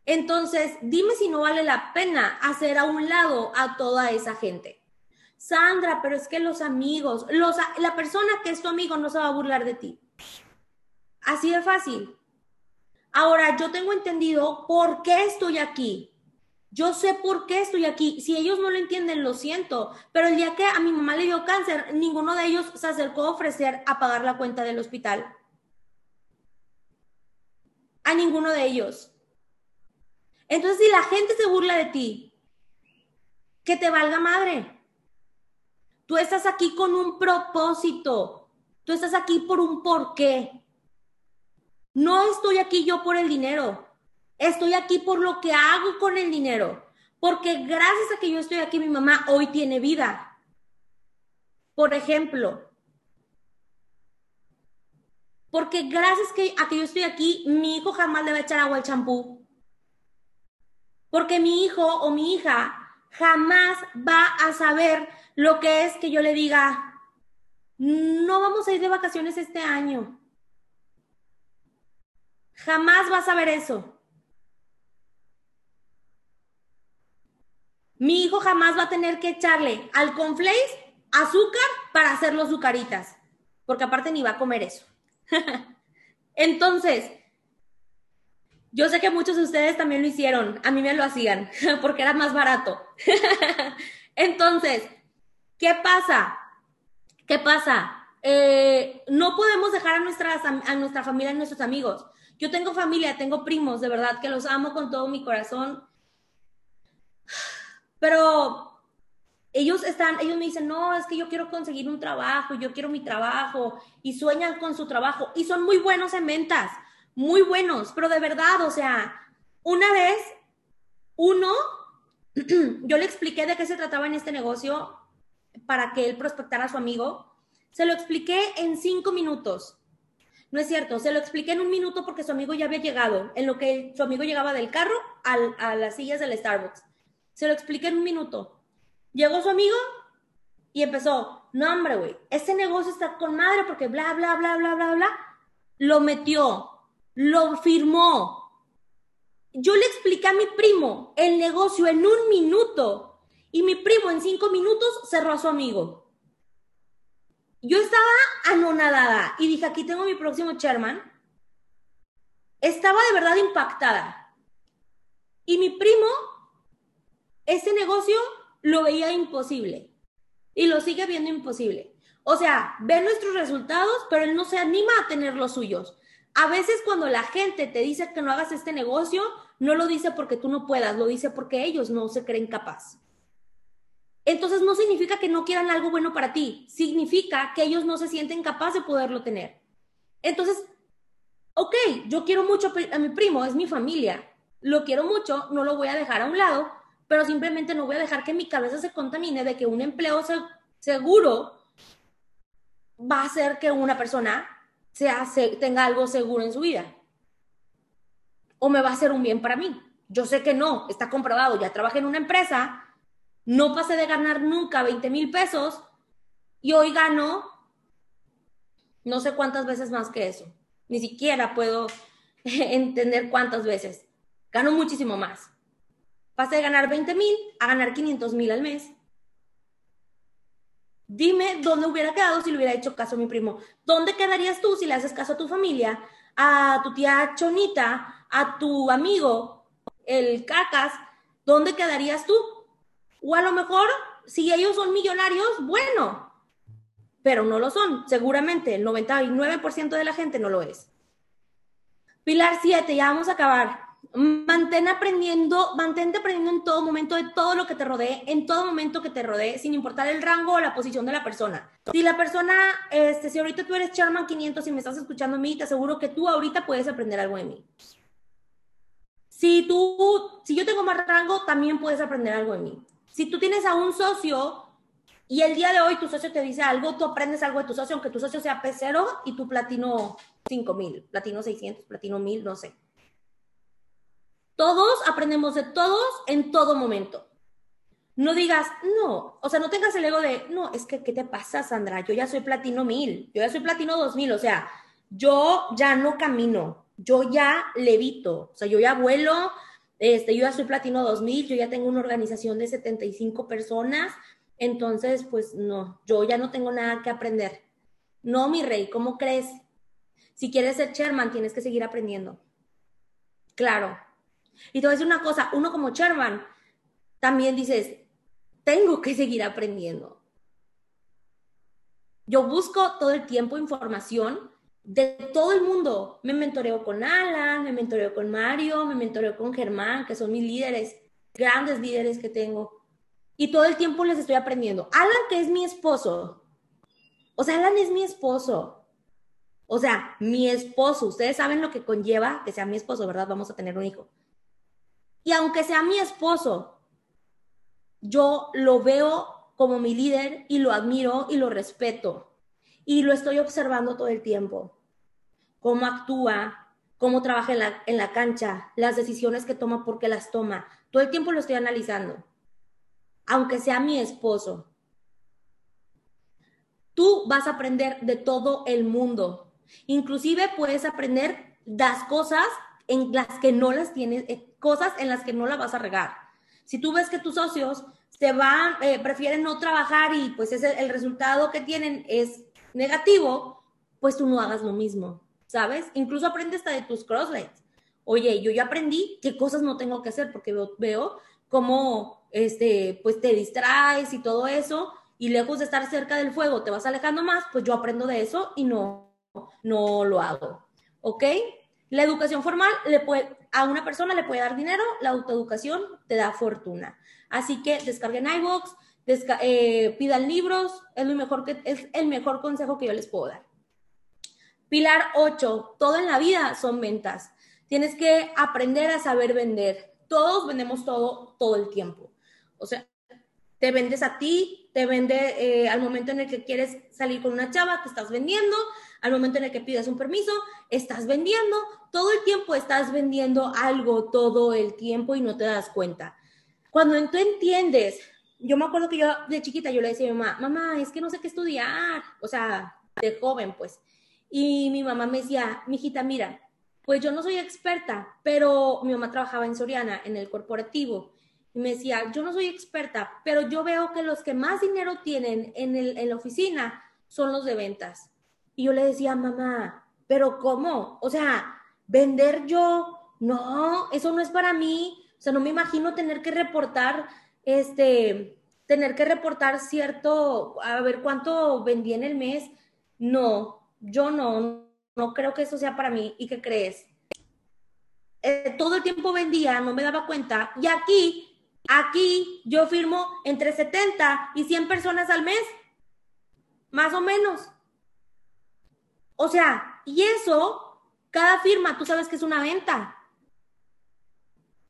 Entonces, dime si no vale la pena hacer a un lado a toda esa gente. Sandra, pero es que los amigos, los, la persona que es tu amigo no se va a burlar de ti. Así de fácil. Ahora, yo tengo entendido por qué estoy aquí. Yo sé por qué estoy aquí. Si ellos no lo entienden, lo siento. Pero el día que a mi mamá le dio cáncer, ninguno de ellos se acercó a ofrecer a pagar la cuenta del hospital. A ninguno de ellos. Entonces, si la gente se burla de ti, que te valga madre. Tú estás aquí con un propósito. Tú estás aquí por un porqué. No estoy aquí yo por el dinero. Estoy aquí por lo que hago con el dinero. Porque gracias a que yo estoy aquí, mi mamá hoy tiene vida. Por ejemplo, porque gracias a que yo estoy aquí, mi hijo jamás le va a echar agua al champú. Porque mi hijo o mi hija jamás va a saber lo que es que yo le diga, no vamos a ir de vacaciones este año. Jamás vas a ver eso. Mi hijo jamás va a tener que echarle al conflace azúcar para hacer los azucaritas, porque aparte ni va a comer eso. Entonces, yo sé que muchos de ustedes también lo hicieron, a mí me lo hacían, porque era más barato. Entonces, ¿Qué pasa? ¿Qué pasa? Eh, no podemos dejar a, nuestras, a nuestra familia, a nuestros amigos. Yo tengo familia, tengo primos, de verdad, que los amo con todo mi corazón. Pero ellos están, ellos me dicen, no, es que yo quiero conseguir un trabajo, yo quiero mi trabajo, y sueñan con su trabajo, y son muy buenos en ventas, muy buenos, pero de verdad, o sea, una vez, uno, yo le expliqué de qué se trataba en este negocio, para que él prospectara a su amigo. Se lo expliqué en cinco minutos. No es cierto, se lo expliqué en un minuto porque su amigo ya había llegado, en lo que su amigo llegaba del carro a las sillas del Starbucks. Se lo expliqué en un minuto. Llegó su amigo y empezó, no hombre, güey, este negocio está con madre porque bla, bla, bla, bla, bla, bla. Lo metió, lo firmó. Yo le expliqué a mi primo el negocio en un minuto y mi primo en cinco minutos cerró a su amigo. Yo estaba anonadada y dije, aquí tengo mi próximo chairman. Estaba de verdad impactada. Y mi primo, ese negocio lo veía imposible. Y lo sigue viendo imposible. O sea, ve nuestros resultados, pero él no se anima a tener los suyos. A veces cuando la gente te dice que no hagas este negocio, no lo dice porque tú no puedas, lo dice porque ellos no se creen capaz entonces no significa que no quieran algo bueno para ti, significa que ellos no se sienten capaces de poderlo tener. Entonces, ok, yo quiero mucho a mi primo, es mi familia, lo quiero mucho, no lo voy a dejar a un lado, pero simplemente no voy a dejar que mi cabeza se contamine de que un empleo seguro va a hacer que una persona tenga algo seguro en su vida. O me va a hacer un bien para mí. Yo sé que no, está comprobado, ya trabajé en una empresa no pasé de ganar nunca 20 mil pesos y hoy gano no sé cuántas veces más que eso. Ni siquiera puedo entender cuántas veces. Gano muchísimo más. Pasé de ganar 20 mil a ganar 500 mil al mes. Dime dónde hubiera quedado si le hubiera hecho caso a mi primo. ¿Dónde quedarías tú si le haces caso a tu familia, a tu tía Chonita, a tu amigo, el cacas? ¿Dónde quedarías tú? O a lo mejor, si ellos son millonarios, bueno, pero no lo son. Seguramente el 99% de la gente no lo es. Pilar 7, ya vamos a acabar. Mantén aprendiendo, mantente aprendiendo en todo momento de todo lo que te rodee, en todo momento que te rodee, sin importar el rango o la posición de la persona. Si la persona, este, si ahorita tú eres Charman 500 y me estás escuchando a mí, te aseguro que tú ahorita puedes aprender algo de mí. Si tú, si yo tengo más rango, también puedes aprender algo de mí. Si tú tienes a un socio y el día de hoy tu socio te dice algo, tú aprendes algo de tu socio, aunque tu socio sea P0 y tu platino 5000, platino 600, platino 1000, no sé. Todos aprendemos de todos en todo momento. No digas, no, o sea, no tengas el ego de, no, es que, ¿qué te pasa, Sandra? Yo ya soy platino mil, yo ya soy platino dos mil, o sea, yo ya no camino, yo ya levito, o sea, yo ya vuelo, este, yo ya soy platino dos mil, yo ya tengo una organización de 75 personas, entonces, pues no, yo ya no tengo nada que aprender. No, mi rey, ¿cómo crees? Si quieres ser chairman, tienes que seguir aprendiendo. Claro, y te voy a decir una cosa, uno como Sherman también dices, tengo que seguir aprendiendo. Yo busco todo el tiempo información de todo el mundo. Me mentoreo con Alan, me mentoreo con Mario, me mentoreo con Germán, que son mis líderes, grandes líderes que tengo. Y todo el tiempo les estoy aprendiendo. Alan, que es mi esposo. O sea, Alan es mi esposo. O sea, mi esposo. Ustedes saben lo que conlleva que sea mi esposo, ¿verdad? Vamos a tener un hijo. Y aunque sea mi esposo, yo lo veo como mi líder y lo admiro y lo respeto. Y lo estoy observando todo el tiempo. Cómo actúa, cómo trabaja en la, en la cancha, las decisiones que toma, porque las toma. Todo el tiempo lo estoy analizando. Aunque sea mi esposo. Tú vas a aprender de todo el mundo. Inclusive puedes aprender las cosas en las que no las tienes, eh, cosas en las que no la vas a regar. Si tú ves que tus socios van, eh, prefieren no trabajar y pues es el, resultado que tienen es negativo, pues tú no hagas lo mismo, ¿sabes? Incluso aprende hasta de tus crosslights. Oye, yo ya aprendí qué cosas no tengo que hacer porque veo, veo cómo, este, pues te distraes y todo eso y lejos de estar cerca del fuego te vas alejando más, pues yo aprendo de eso y no, no lo hago. ¿Ok? La educación formal le puede, a una persona le puede dar dinero, la autoeducación te da fortuna. Así que descarguen eh, pidan libros, es, lo mejor es el mejor consejo que yo les puedo dar. Pilar 8, todo en la vida son ventas. Tienes que aprender a saber vender. Todos vendemos todo, todo el tiempo. O sea, te vendes a ti, te vende eh, al momento en el que quieres salir con una chava, te estás vendiendo, al momento en el que pidas un permiso, estás vendiendo, todo el tiempo estás vendiendo algo, todo el tiempo y no te das cuenta. Cuando tú entiendes, yo me acuerdo que yo de chiquita yo le decía a mi mamá, mamá, es que no sé qué estudiar, o sea, de joven pues. Y mi mamá me decía, mijita, mira, pues yo no soy experta, pero mi mamá trabajaba en Soriana, en el corporativo. Y me decía, yo no soy experta, pero yo veo que los que más dinero tienen en, el, en la oficina son los de ventas. Y yo le decía, mamá, pero ¿cómo? O sea, vender yo, no, eso no es para mí. O sea, no me imagino tener que reportar, este, tener que reportar cierto, a ver cuánto vendí en el mes. No, yo no, no creo que eso sea para mí. ¿Y qué crees? Eh, todo el tiempo vendía, no me daba cuenta. Y aquí, aquí yo firmo entre 70 y 100 personas al mes, más o menos. O sea, y eso, cada firma, tú sabes que es una venta.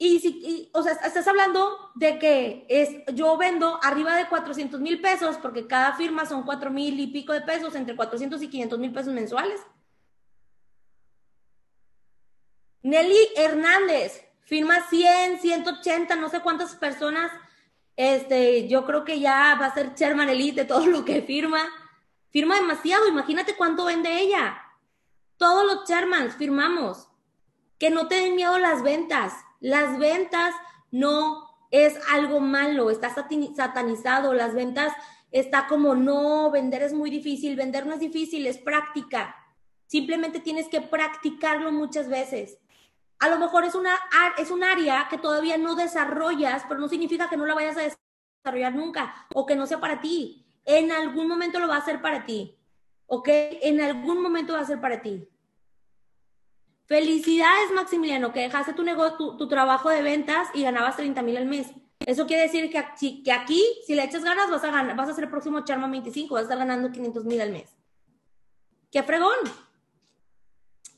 Y si, o sea, estás hablando de que es, yo vendo arriba de 400 mil pesos, porque cada firma son 4 mil y pico de pesos, entre 400 y 500 mil pesos mensuales. Nelly Hernández, firma 100, 180, no sé cuántas personas. Este, yo creo que ya va a ser Sherman Elite de todo lo que firma. Firma demasiado, imagínate cuánto vende ella. Todos los Shermans firmamos. Que no te den miedo las ventas. Las ventas no es algo malo, está satanizado. Las ventas está como no, vender es muy difícil, vender no es difícil, es práctica. Simplemente tienes que practicarlo muchas veces. A lo mejor es, una, es un área que todavía no desarrollas, pero no significa que no la vayas a desarrollar nunca o que no sea para ti en algún momento lo va a hacer para ti. ¿Ok? En algún momento va a ser para ti. Felicidades, Maximiliano, que dejaste tu, negocio, tu, trabajo de ventas y ganabas 30 mil al mes. Eso quiere decir que aquí, si le echas ganas, vas a, ganar, vas a ser el próximo Charma 25, vas a estar ganando 500 mil al mes. ¡Qué fregón!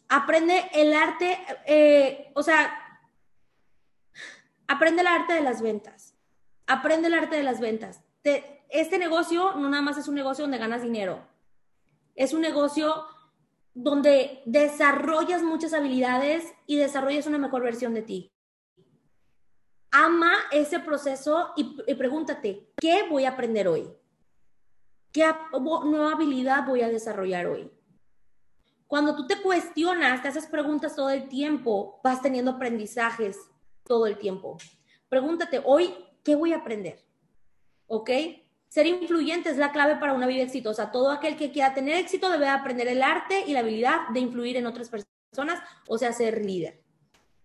Aprende el arte, eh, o sea, aprende el arte de las ventas. Aprende el arte de las ventas. este negocio no nada más es un negocio donde ganas dinero. Es un negocio donde desarrollas muchas habilidades y desarrollas una mejor versión de ti. Ama ese proceso y, pregúntate, ¿qué voy a aprender hoy? ¿Qué nueva habilidad voy a desarrollar hoy? Cuando tú te cuestionas, te haces preguntas todo el tiempo, vas teniendo aprendizajes todo el tiempo. Pregúntate, hoy, ¿qué voy a aprender? ¿Ok? Ser influyente es la clave para una vida exitosa. Todo aquel que quiera tener éxito debe aprender el arte y la habilidad de influir en otras personas, o sea, ser líder.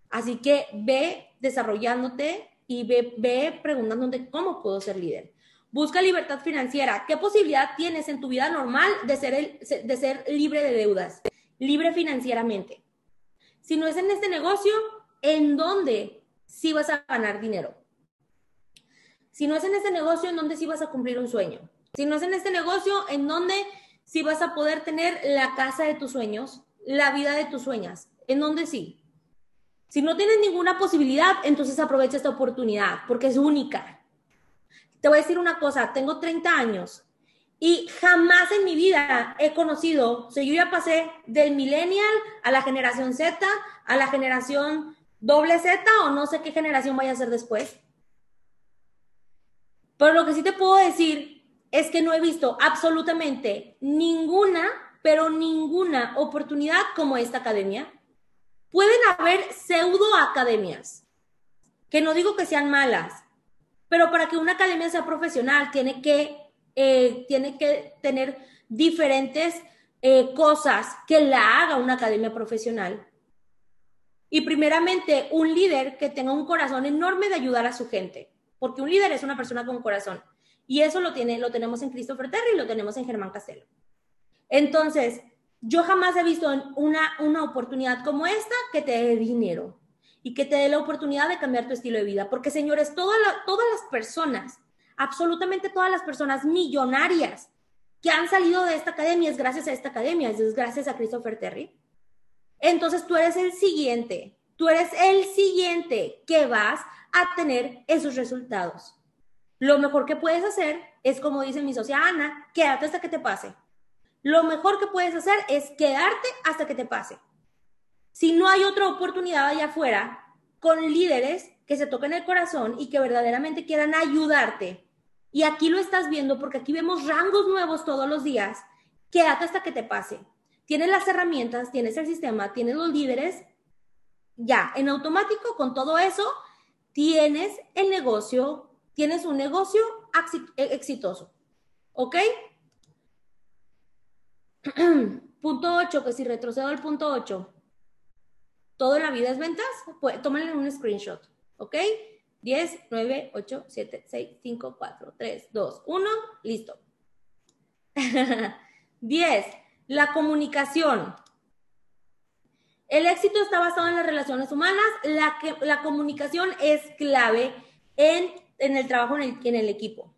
Así que ve desarrollándote y ve, preguntándote cómo puedo ser líder. Busca libertad financiera. ¿Qué posibilidad tienes en tu vida normal de ser, de ser libre de deudas? Libre financieramente. Si no es en este negocio, ¿en dónde sí vas a ganar dinero? Si no es en este negocio, ¿en dónde sí vas a cumplir un sueño? Si no es en este negocio, ¿en dónde sí vas a poder tener la casa de tus sueños, la vida de tus sueños? ¿En dónde sí? Si no tienes ninguna posibilidad, entonces aprovecha esta oportunidad porque es única. Te voy a decir una cosa, tengo 30 años y jamás en mi vida he conocido, o sea, yo ya pasé del millennial a la generación Z, a la generación doble Z o no sé qué generación vaya a ser después. Pero lo que sí te puedo decir es que no he visto absolutamente ninguna, pero ninguna oportunidad como esta academia. Pueden haber pseudo academias, que no digo que sean malas, pero para que una academia sea profesional tiene que, eh, tiene que tener diferentes eh, cosas que la haga una academia profesional. Y primeramente, un líder que tenga un corazón enorme de ayudar a su gente porque un líder es una persona con corazón. Y eso lo, tiene, lo tenemos en Christopher Terry y lo tenemos en Germán Castelo. Entonces, yo jamás he visto una, una oportunidad como esta que te dé dinero y que te dé la oportunidad de cambiar tu estilo de vida. Porque, señores, todas las personas, absolutamente todas las personas millonarias que han salido de esta academia es gracias a esta academia, es gracias a Christopher Terry. Entonces, tú eres el siguiente, tú eres el siguiente que vas a tener esos resultados. Lo mejor que puedes hacer es, como dice mi socia Ana, quédate hasta que te pase. Lo mejor que puedes hacer es quedarte hasta que te pase. Si no hay otra oportunidad allá afuera con líderes que se toquen el corazón y que verdaderamente quieran ayudarte, y aquí lo estás viendo porque aquí vemos rangos nuevos todos los días, quédate hasta que te pase. Tienes las herramientas, tienes el sistema, tienes los líderes, ya, en automático con todo eso tienes el negocio, tienes un negocio e-, exitoso. ¿Ok? punto 8, que si retrocedo al punto 8, todo en la vida es ventas, pues tómale un screenshot. ¿Ok? 10, 9, 8, 7, 6, 5, 4, 3, 2, 1, listo. 10. La comunicación. El éxito está basado en las relaciones humanas. La, la comunicación es clave en, el trabajo en el, equipo.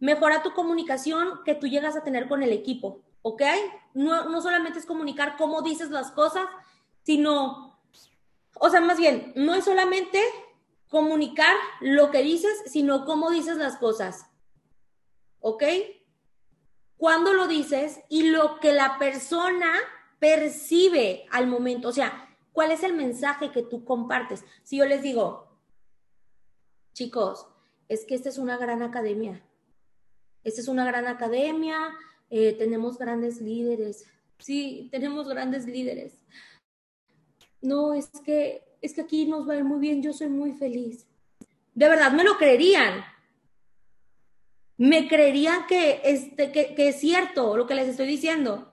Mejora tu comunicación que tú llegas a tener con el equipo, ¿ok? No, no solamente es comunicar cómo dices las cosas, sino, o sea, más bien, no es solamente comunicar lo que dices, sino cómo dices las cosas, ¿ok? Cuando lo dices y lo que la persona percibe al momento, o sea, cuál es el mensaje que tú compartes. Si yo les digo, chicos, es que esta es una gran academia, esta es una gran academia, eh, tenemos grandes líderes, sí, tenemos grandes líderes. No, es que, es que aquí nos va a ir muy bien, yo soy muy feliz. De verdad, me lo creerían. Me creerían que, este, que, que es cierto lo que les estoy diciendo.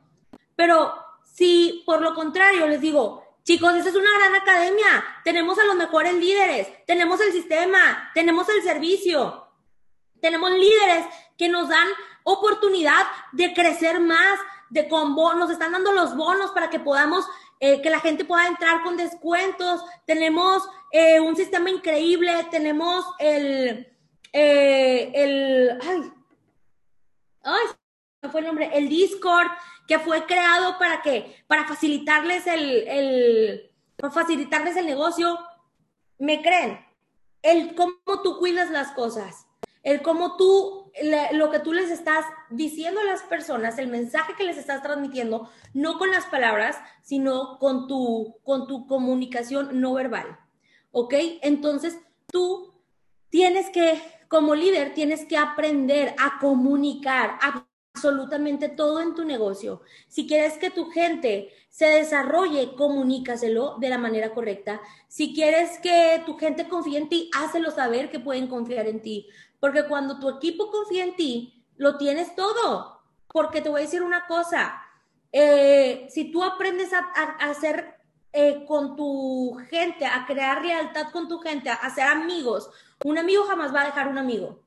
Pero si por lo contrario les digo, chicos, esta es una gran academia, tenemos a los mejores líderes, tenemos el sistema, tenemos el servicio, tenemos líderes que nos dan oportunidad de crecer más, de combo, nos están dando los bonos para que podamos, eh, que la gente pueda entrar con descuentos, tenemos eh, un sistema increíble, tenemos el, eh, el, ay, ay, ¿qué fue el nombre? El Discord, que fue creado para que, para facilitarles el, el, para facilitarles el negocio. ¿Me creen? El cómo tú cuidas las cosas, el cómo tú, lo que tú les estás diciendo a las personas, el mensaje que les estás transmitiendo, no con las palabras, sino con tu, con tu comunicación no verbal. ¿Ok? Entonces, tú tienes que, como líder, tienes que aprender a comunicar absolutamente todo en tu negocio. Si quieres que tu gente se desarrolle, comunícaselo de la manera correcta. Si quieres que tu gente confíe en ti, hácelo saber que pueden confiar en ti. Porque cuando tu equipo confía en ti, lo tienes todo. Porque te voy a decir una cosa, eh, si tú aprendes a, hacer eh, con tu gente, a crear lealtad con tu gente, a ser amigos, un amigo jamás va a dejar un amigo.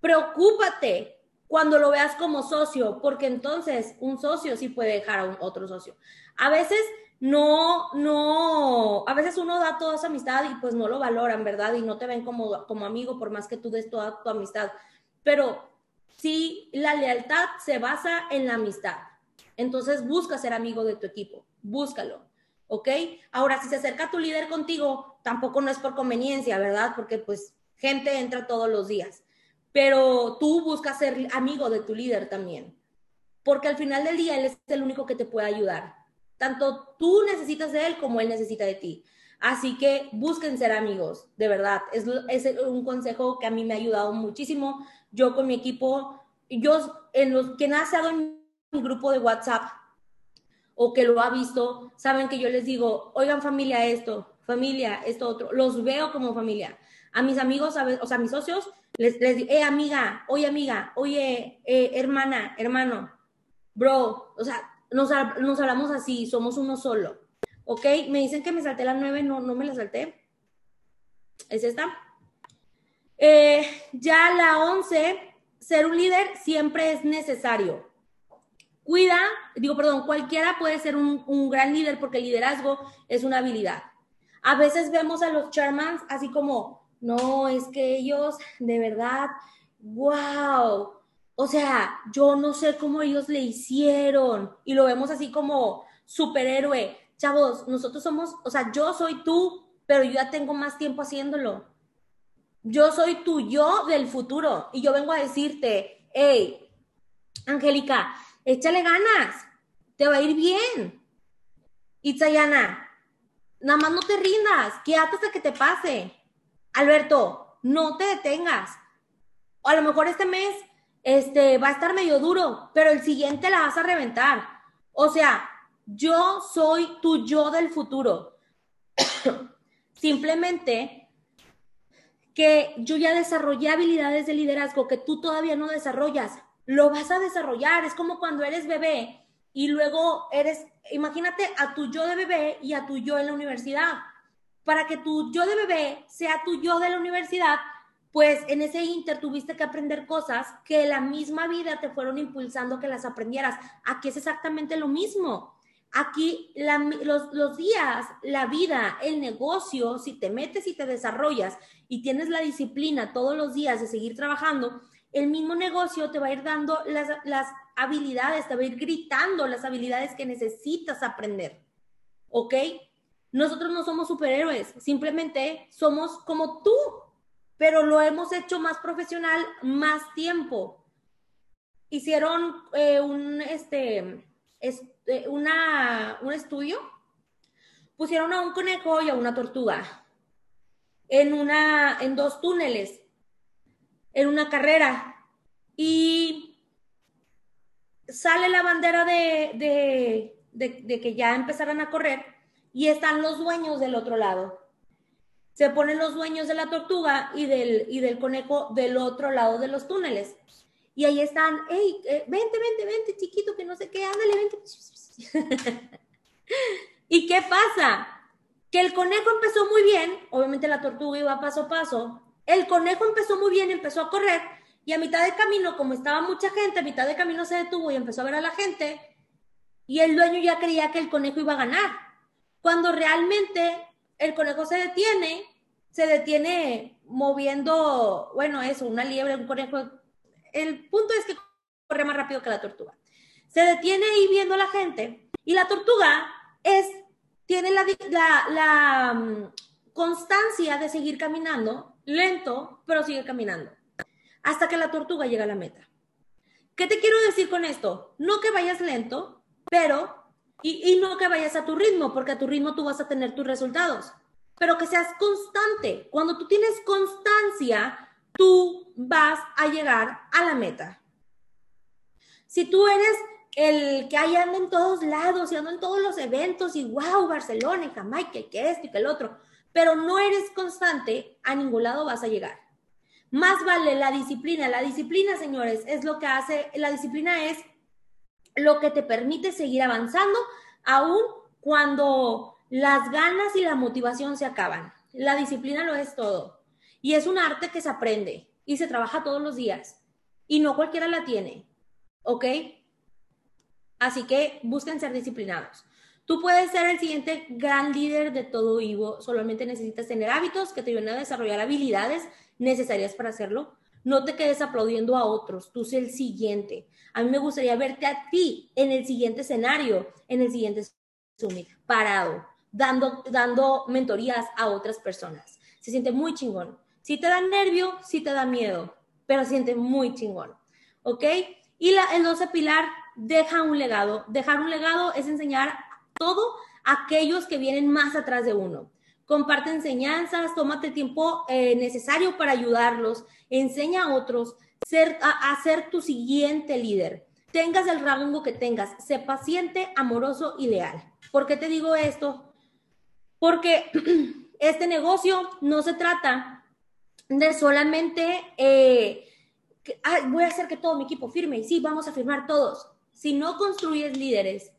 Preocúpate cuando lo veas como socio, porque entonces un socio sí puede dejar a otro socio. A veces no, no, a veces uno da toda esa amistad y pues no lo valoran, ¿verdad? Y no te ven como, como amigo por más que tú des toda tu amistad. Pero sí, la lealtad se basa en la amistad. Entonces busca ser amigo de tu equipo, búscalo, ¿ok? Ahora, si se acerca tu líder contigo, tampoco no es por conveniencia, ¿verdad? Porque pues gente entra todos los días, pero tú buscas ser amigo de tu líder también, porque al final del día él es el único que te puede ayudar tanto tú necesitas de él como él necesita de ti. Así que busquen ser amigos, de verdad. Es, un consejo que a mí me ha ayudado muchísimo. Yo con mi equipo, yo en los que ha estado en mi grupo de WhatsApp o que lo ha visto, saben que yo les digo, oigan familia esto, familia esto otro, los veo como familia. A mis amigos, o sea, a mis socios, les, les digo, eh, amiga, oye amiga, oye, eh, hermana, hermano, bro, o sea, nos, hablamos así, somos uno solo. ¿Ok? Me dicen que me salté la 9, no, no me la salté. ¿Es esta? Eh, ya la 11, ser un líder siempre es necesario. Cuida, digo, perdón, cualquiera puede ser un, un gran líder porque el liderazgo es una habilidad. A veces vemos a los chairmans así como, no, es que ellos de verdad, wow, o sea, yo no sé cómo ellos le hicieron y lo vemos así como superhéroe. Chavos, nosotros somos, o sea, yo soy tú, pero yo ya tengo más tiempo haciéndolo. Yo soy tu yo del futuro y yo vengo a decirte, hey, Angélica, échale ganas, te va a ir bien. Itzayana, nada más no te rindas, quédate hasta que te pase. Alberto, no te detengas. A lo mejor este mes este, va a estar medio duro, pero el siguiente la vas a reventar. O sea, yo soy tu yo del futuro. Simplemente que yo ya desarrollé habilidades de liderazgo que tú todavía no desarrollas. Lo vas a desarrollar. Es como cuando eres bebé y luego eres, imagínate a tu yo de bebé y a tu yo en la universidad. Para que tu yo de bebé sea tu yo de la universidad, pues en ese inter tuviste que aprender cosas que la misma vida te fueron impulsando que las aprendieras. Aquí es exactamente lo mismo. Aquí los, días, la vida, el negocio, si te metes y te desarrollas y tienes la disciplina todos los días de seguir trabajando, el mismo negocio te va a ir dando las, las habilidades, te va a ir gritando las habilidades que necesitas aprender. ¿Ok? Nosotros no somos superhéroes, simplemente somos como tú, pero lo hemos hecho más profesional más tiempo. Hicieron eh, un, este, este, una, un estudio, pusieron a un conejo y a una tortuga en, una, en dos túneles, en una carrera, y sale la bandera de, de que ya empezaron a correr y están los dueños del otro lado se ponen los dueños de la tortuga y del, y del conejo del otro lado de los túneles. Y ahí están, hey, eh, vente, vente, vente, chiquito, que no sé qué, ándale, vente. ¿Y qué pasa? Que el conejo empezó muy bien, obviamente la tortuga iba paso a paso, el conejo empezó muy bien, empezó a correr, y a mitad de camino, como estaba mucha gente, a mitad de camino se detuvo y empezó a ver a la gente, y el dueño ya creía que el conejo iba a ganar. Cuando realmente el conejo se detiene, se detiene moviendo, bueno, eso, una liebre, un conejo. El punto es que corre más rápido que la tortuga. Se detiene ahí viendo a la gente y la tortuga es, tiene la, la, mm, constancia de seguir caminando, lento, pero sigue caminando, hasta que la tortuga llega a la meta. ¿Qué te quiero decir con esto? No que vayas lento, pero, y, no que vayas a tu ritmo, porque a tu ritmo tú vas a tener tus resultados, pero que seas constante. Cuando tú tienes constancia, tú vas a llegar a la meta. Si tú eres el que ahí anda en todos lados y anda en todos los eventos y wow, Barcelona y Jamaica y que esto y que el otro, pero no eres constante, a ningún lado vas a llegar. Más vale la disciplina. La disciplina, señores, es lo que hace, la disciplina es lo que te permite seguir avanzando, aún cuando las ganas y la motivación se acaban. La disciplina lo es todo. Y es un arte que se aprende y se trabaja todos los días. Y no cualquiera la tiene. ¿Ok? Así que busquen ser disciplinados. Tú puedes ser el siguiente gran líder de todo Ivo, solamente necesitas tener hábitos que te ayuden a desarrollar habilidades necesarias para hacerlo. No te quedes aplaudiendo a otros, tú sé el siguiente. A mí me gustaría verte a ti en el siguiente escenario, en el siguiente summit, parado, dando, dando mentorías a otras personas. Se siente muy chingón. Si te da nervio, si te da miedo, pero se siente muy chingón. ¿Ok? Y la, el 12 pilar, deja un legado. Dejar un legado es enseñar todo a aquellos que vienen más atrás de uno. Comparte enseñanzas, tómate tiempo eh, necesario para ayudarlos, enseña a otros ser, a, ser tu siguiente líder. Tengas el rango que tengas, sé paciente, amoroso y leal. ¿Por qué te digo esto? Porque este negocio no se trata de solamente eh, voy a hacer que todo mi equipo firme y sí, vamos a firmar todos. Si no construyes líderes,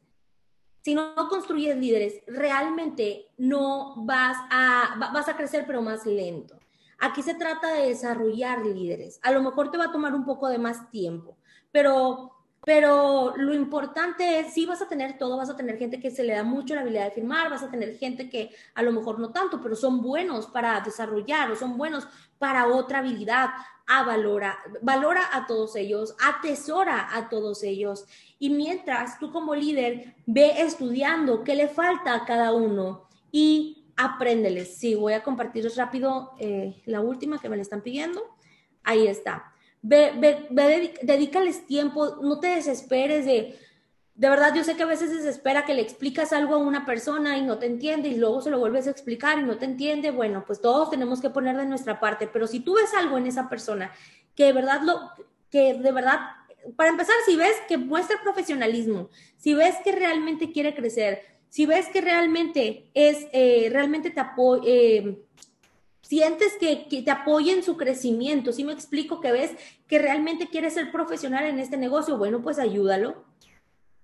si no construyes líderes, realmente no vas a, vas a crecer, pero más lento. Aquí se trata de desarrollar líderes. A lo mejor te va a tomar un poco de más tiempo, pero pero lo importante es, sí vas a tener todo, vas a tener gente que se le da mucho la habilidad de firmar, vas a tener gente que a lo mejor no tanto, pero son buenos para desarrollar son buenos para otra habilidad. A valora, valora a todos ellos, atesora a todos ellos. Y mientras tú como líder ve estudiando qué le falta a cada uno y apréndeles. Sí, voy a compartirles rápido eh, la última que me le están pidiendo. Ahí está Ve, dedícales tiempo, no te desesperes de, de verdad, yo sé que a veces desespera que le explicas algo a una persona y no te entiende y luego se lo vuelves a explicar y no te entiende. Bueno, pues todos tenemos que poner de nuestra parte, pero si tú ves algo en esa persona que de verdad lo, que de verdad, para empezar, si ves que muestra profesionalismo, si ves que realmente quiere crecer, si ves que realmente es, eh, realmente te apoya, eh, sientes que, te apoyen en su crecimiento, si me explico que ves que realmente quieres ser profesional en este negocio, bueno, pues ayúdalo.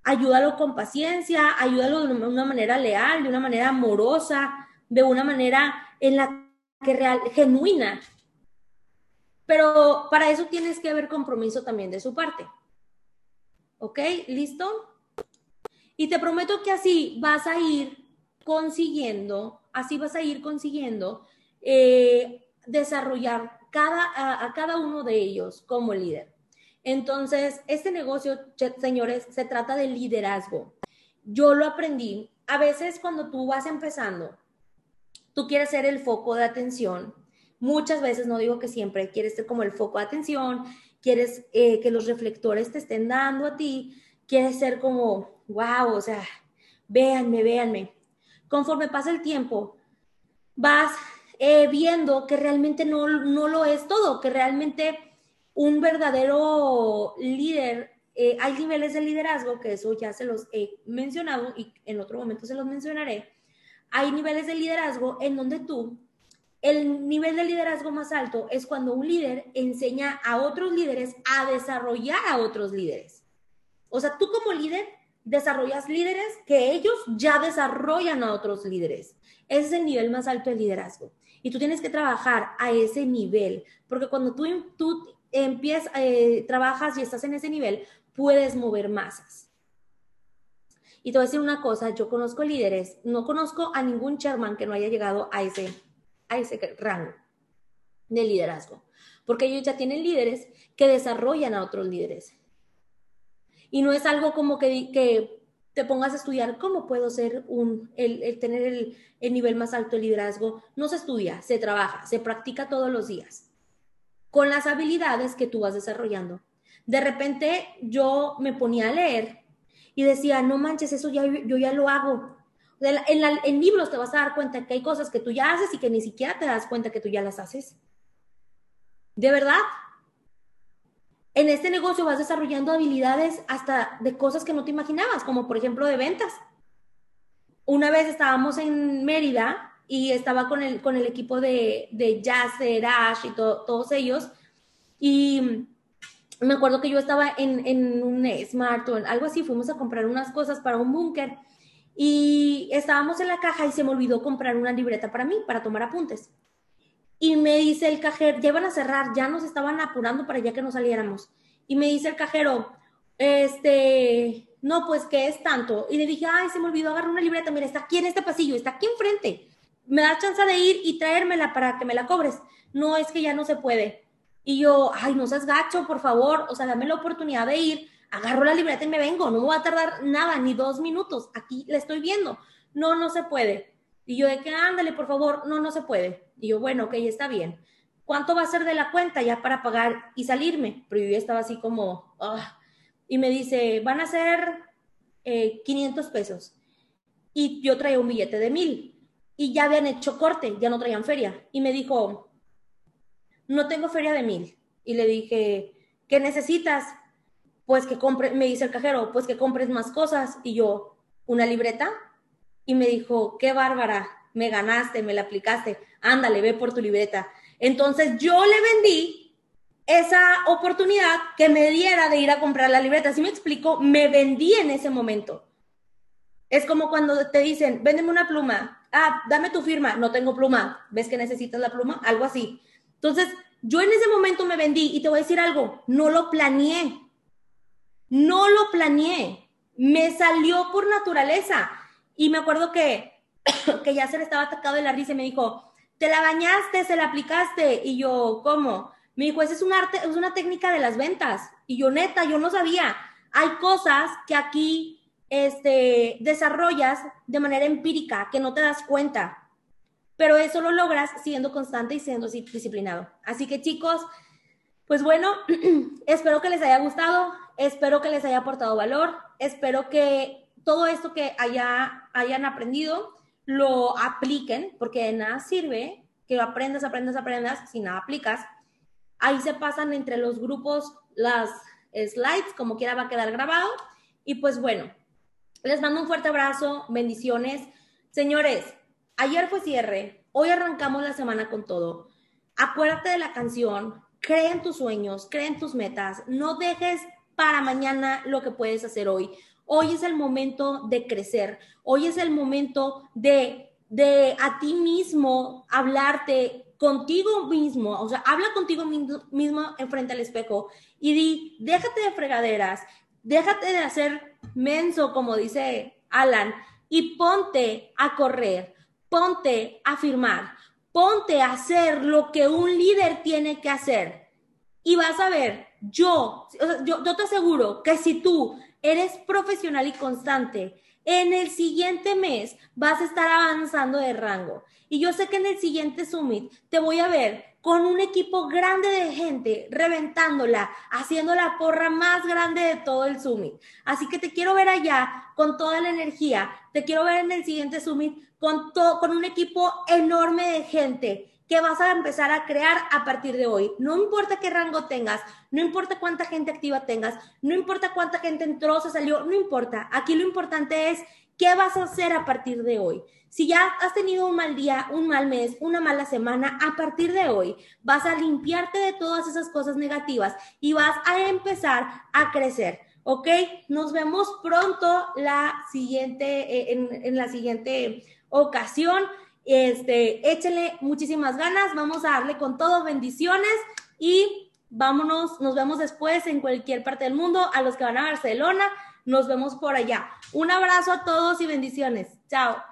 Ayúdalo con paciencia, ayúdalo de una manera leal, de una manera amorosa, de una manera en la que real, genuina. Pero para eso tienes que haber compromiso también de su parte. ¿Ok? ¿Listo? Y te prometo que así vas a ir consiguiendo, así vas a ir consiguiendo eh, desarrollar cada, a, cada uno de ellos como líder. Entonces, este negocio, señores, se trata de liderazgo. Yo lo aprendí. A veces cuando tú vas empezando, tú quieres ser el foco de atención. Muchas veces, no digo que siempre, quieres ser como el foco de atención, quieres eh, que los reflectores te estén dando a ti, quieres ser como, wow, o sea, véanme, véanme. Conforme pasa el tiempo, vas eh, viendo que realmente no, no lo es todo, que realmente un verdadero líder, eh, hay niveles de liderazgo, que eso ya se los he mencionado y en otro momento se los mencionaré, hay niveles de liderazgo en donde tú, el nivel de liderazgo más alto es cuando un líder enseña a otros líderes a desarrollar a otros líderes. O sea, tú como líder desarrollas líderes que ellos ya desarrollan a otros líderes. Ese es el nivel más alto de liderazgo. Y tú tienes que trabajar a ese nivel, porque cuando tú, tú empiezas, eh, trabajas y estás en ese nivel, puedes mover masas. Y te voy a decir una cosa, yo conozco líderes, no conozco a ningún chairman que no haya llegado a ese, a ese rango de liderazgo, porque ellos ya tienen líderes que desarrollan a otros líderes. Y no es algo como que, que te pongas a estudiar cómo puedo ser un, el, tener el, el nivel más alto de liderazgo. No se estudia, se trabaja, se practica todos los días con las habilidades que tú vas desarrollando. De repente yo me ponía a leer y decía, no manches, eso ya, yo ya lo hago. En, en libros te vas a dar cuenta que hay cosas que tú ya haces y que ni siquiera te das cuenta que tú ya las haces. De verdad. En este negocio vas desarrollando habilidades hasta de cosas que no te imaginabas, como por ejemplo de ventas. Una vez estábamos en Mérida y estaba con el, con el equipo de, de de Ash y todos ellos. Y me acuerdo que yo estaba en, en un Smart o algo así, fuimos a comprar unas cosas para un búnker y estábamos en la caja y se me olvidó comprar una libreta para mí, para tomar apuntes. Y me dice el cajero, ya iban a cerrar, ya nos estaban apurando para ya que no saliéramos. Y me dice el cajero, este, no, pues, ¿qué es tanto? Y le dije, ay, se me olvidó agarrar una libreta, mira, está aquí en este pasillo, está aquí enfrente. Me da chance de ir y traérmela para que me la cobres. No, es que ya no se puede. Y yo, ay, no seas gacho, por favor, o sea, dame la oportunidad de ir, agarro la libreta y me vengo, no me va a tardar nada, ni dos minutos, aquí la estoy viendo. No, no se puede. Y yo de que, ándale, por favor, no, no se puede. Y yo, bueno, ok, está bien. ¿Cuánto va a ser de la cuenta ya para pagar y salirme? Pero yo estaba así como, ah. y me dice, van a ser 500 eh, pesos. Y yo traía un billete de mil. Y ya habían hecho corte, ya no traían feria. Y me dijo, no tengo feria de mil. Y le dije, ¿qué necesitas? Pues que compre, me dice el cajero, pues que compres más cosas. Y yo, ¿una libreta? Y me dijo, qué bárbara, me ganaste, me la aplicaste, ándale, ve por tu libreta. Entonces yo le vendí esa oportunidad que me diera de ir a comprar la libreta. Así me explico, me vendí en ese momento. Es como cuando te dicen, véndeme una pluma. Ah, dame tu firma. No tengo pluma. ¿Ves que necesitas la pluma? Algo así. Entonces, yo en ese momento me vendí y te voy a decir algo, no lo planeé. No lo planeé. Me salió por naturaleza. Y me acuerdo que, que ya se le estaba atacado de la risa y me dijo, te la bañaste, se la aplicaste. Y yo, ¿cómo? Me dijo, esa es un arte, es una técnica de las ventas. Y yo, neta, yo no sabía. Hay cosas que aquí este, desarrollas de manera empírica que no te das cuenta pero eso lo logras siendo constante y siendo disciplinado. Así que chicos, pues bueno, espero que les haya gustado, espero que les haya aportado valor, espero que todo esto que haya, hayan aprendido lo apliquen, porque de nada sirve que aprendas, aprendas, aprendas si nada aplicas. Ahí se pasan entre los grupos las slides, como quiera va a quedar grabado. Y pues bueno, les mando un fuerte abrazo, bendiciones. Señores, Ayer fue cierre, hoy arrancamos la semana con todo. Acuérdate de la canción, cree en tus sueños, cree en tus metas, no dejes para mañana lo que puedes hacer hoy. Hoy es el momento de crecer, hoy es el momento de, de a ti mismo hablarte contigo mismo, o sea, habla contigo mismo enfrente al espejo y di, déjate de fregaderas, déjate de hacer menso, como dice Alan, y ponte a correr ponte a firmar, ponte a hacer lo que un líder tiene que hacer. Y vas a ver, yo, yo, te aseguro que si tú eres profesional y constante, en el siguiente mes vas a estar avanzando de rango. Y yo sé que en el siguiente summit te voy a ver con un equipo grande de gente reventándola, haciendo la porra más grande de todo el summit. Así que te quiero ver allá con toda la energía, te quiero ver en el siguiente summit con, con un equipo enorme de gente que vas a empezar a crear a partir de hoy. No importa qué rango tengas, no importa cuánta gente activa tengas, no importa cuánta gente entró, se salió, no importa. Aquí lo importante es qué vas a hacer a partir de hoy. Si ya has tenido un mal día, un mal mes, una mala semana, a partir de hoy vas a limpiarte de todas esas cosas negativas y vas a empezar a crecer. ¿Ok? Nos vemos pronto la siguiente, eh, en, en la siguiente ocasión. Este, échenle muchísimas ganas, vamos a darle con todo, bendiciones y vámonos, nos vemos después en cualquier parte del mundo. A los que van a Barcelona, Nos vemos por allá. Un abrazo a todos y bendiciones. Chao.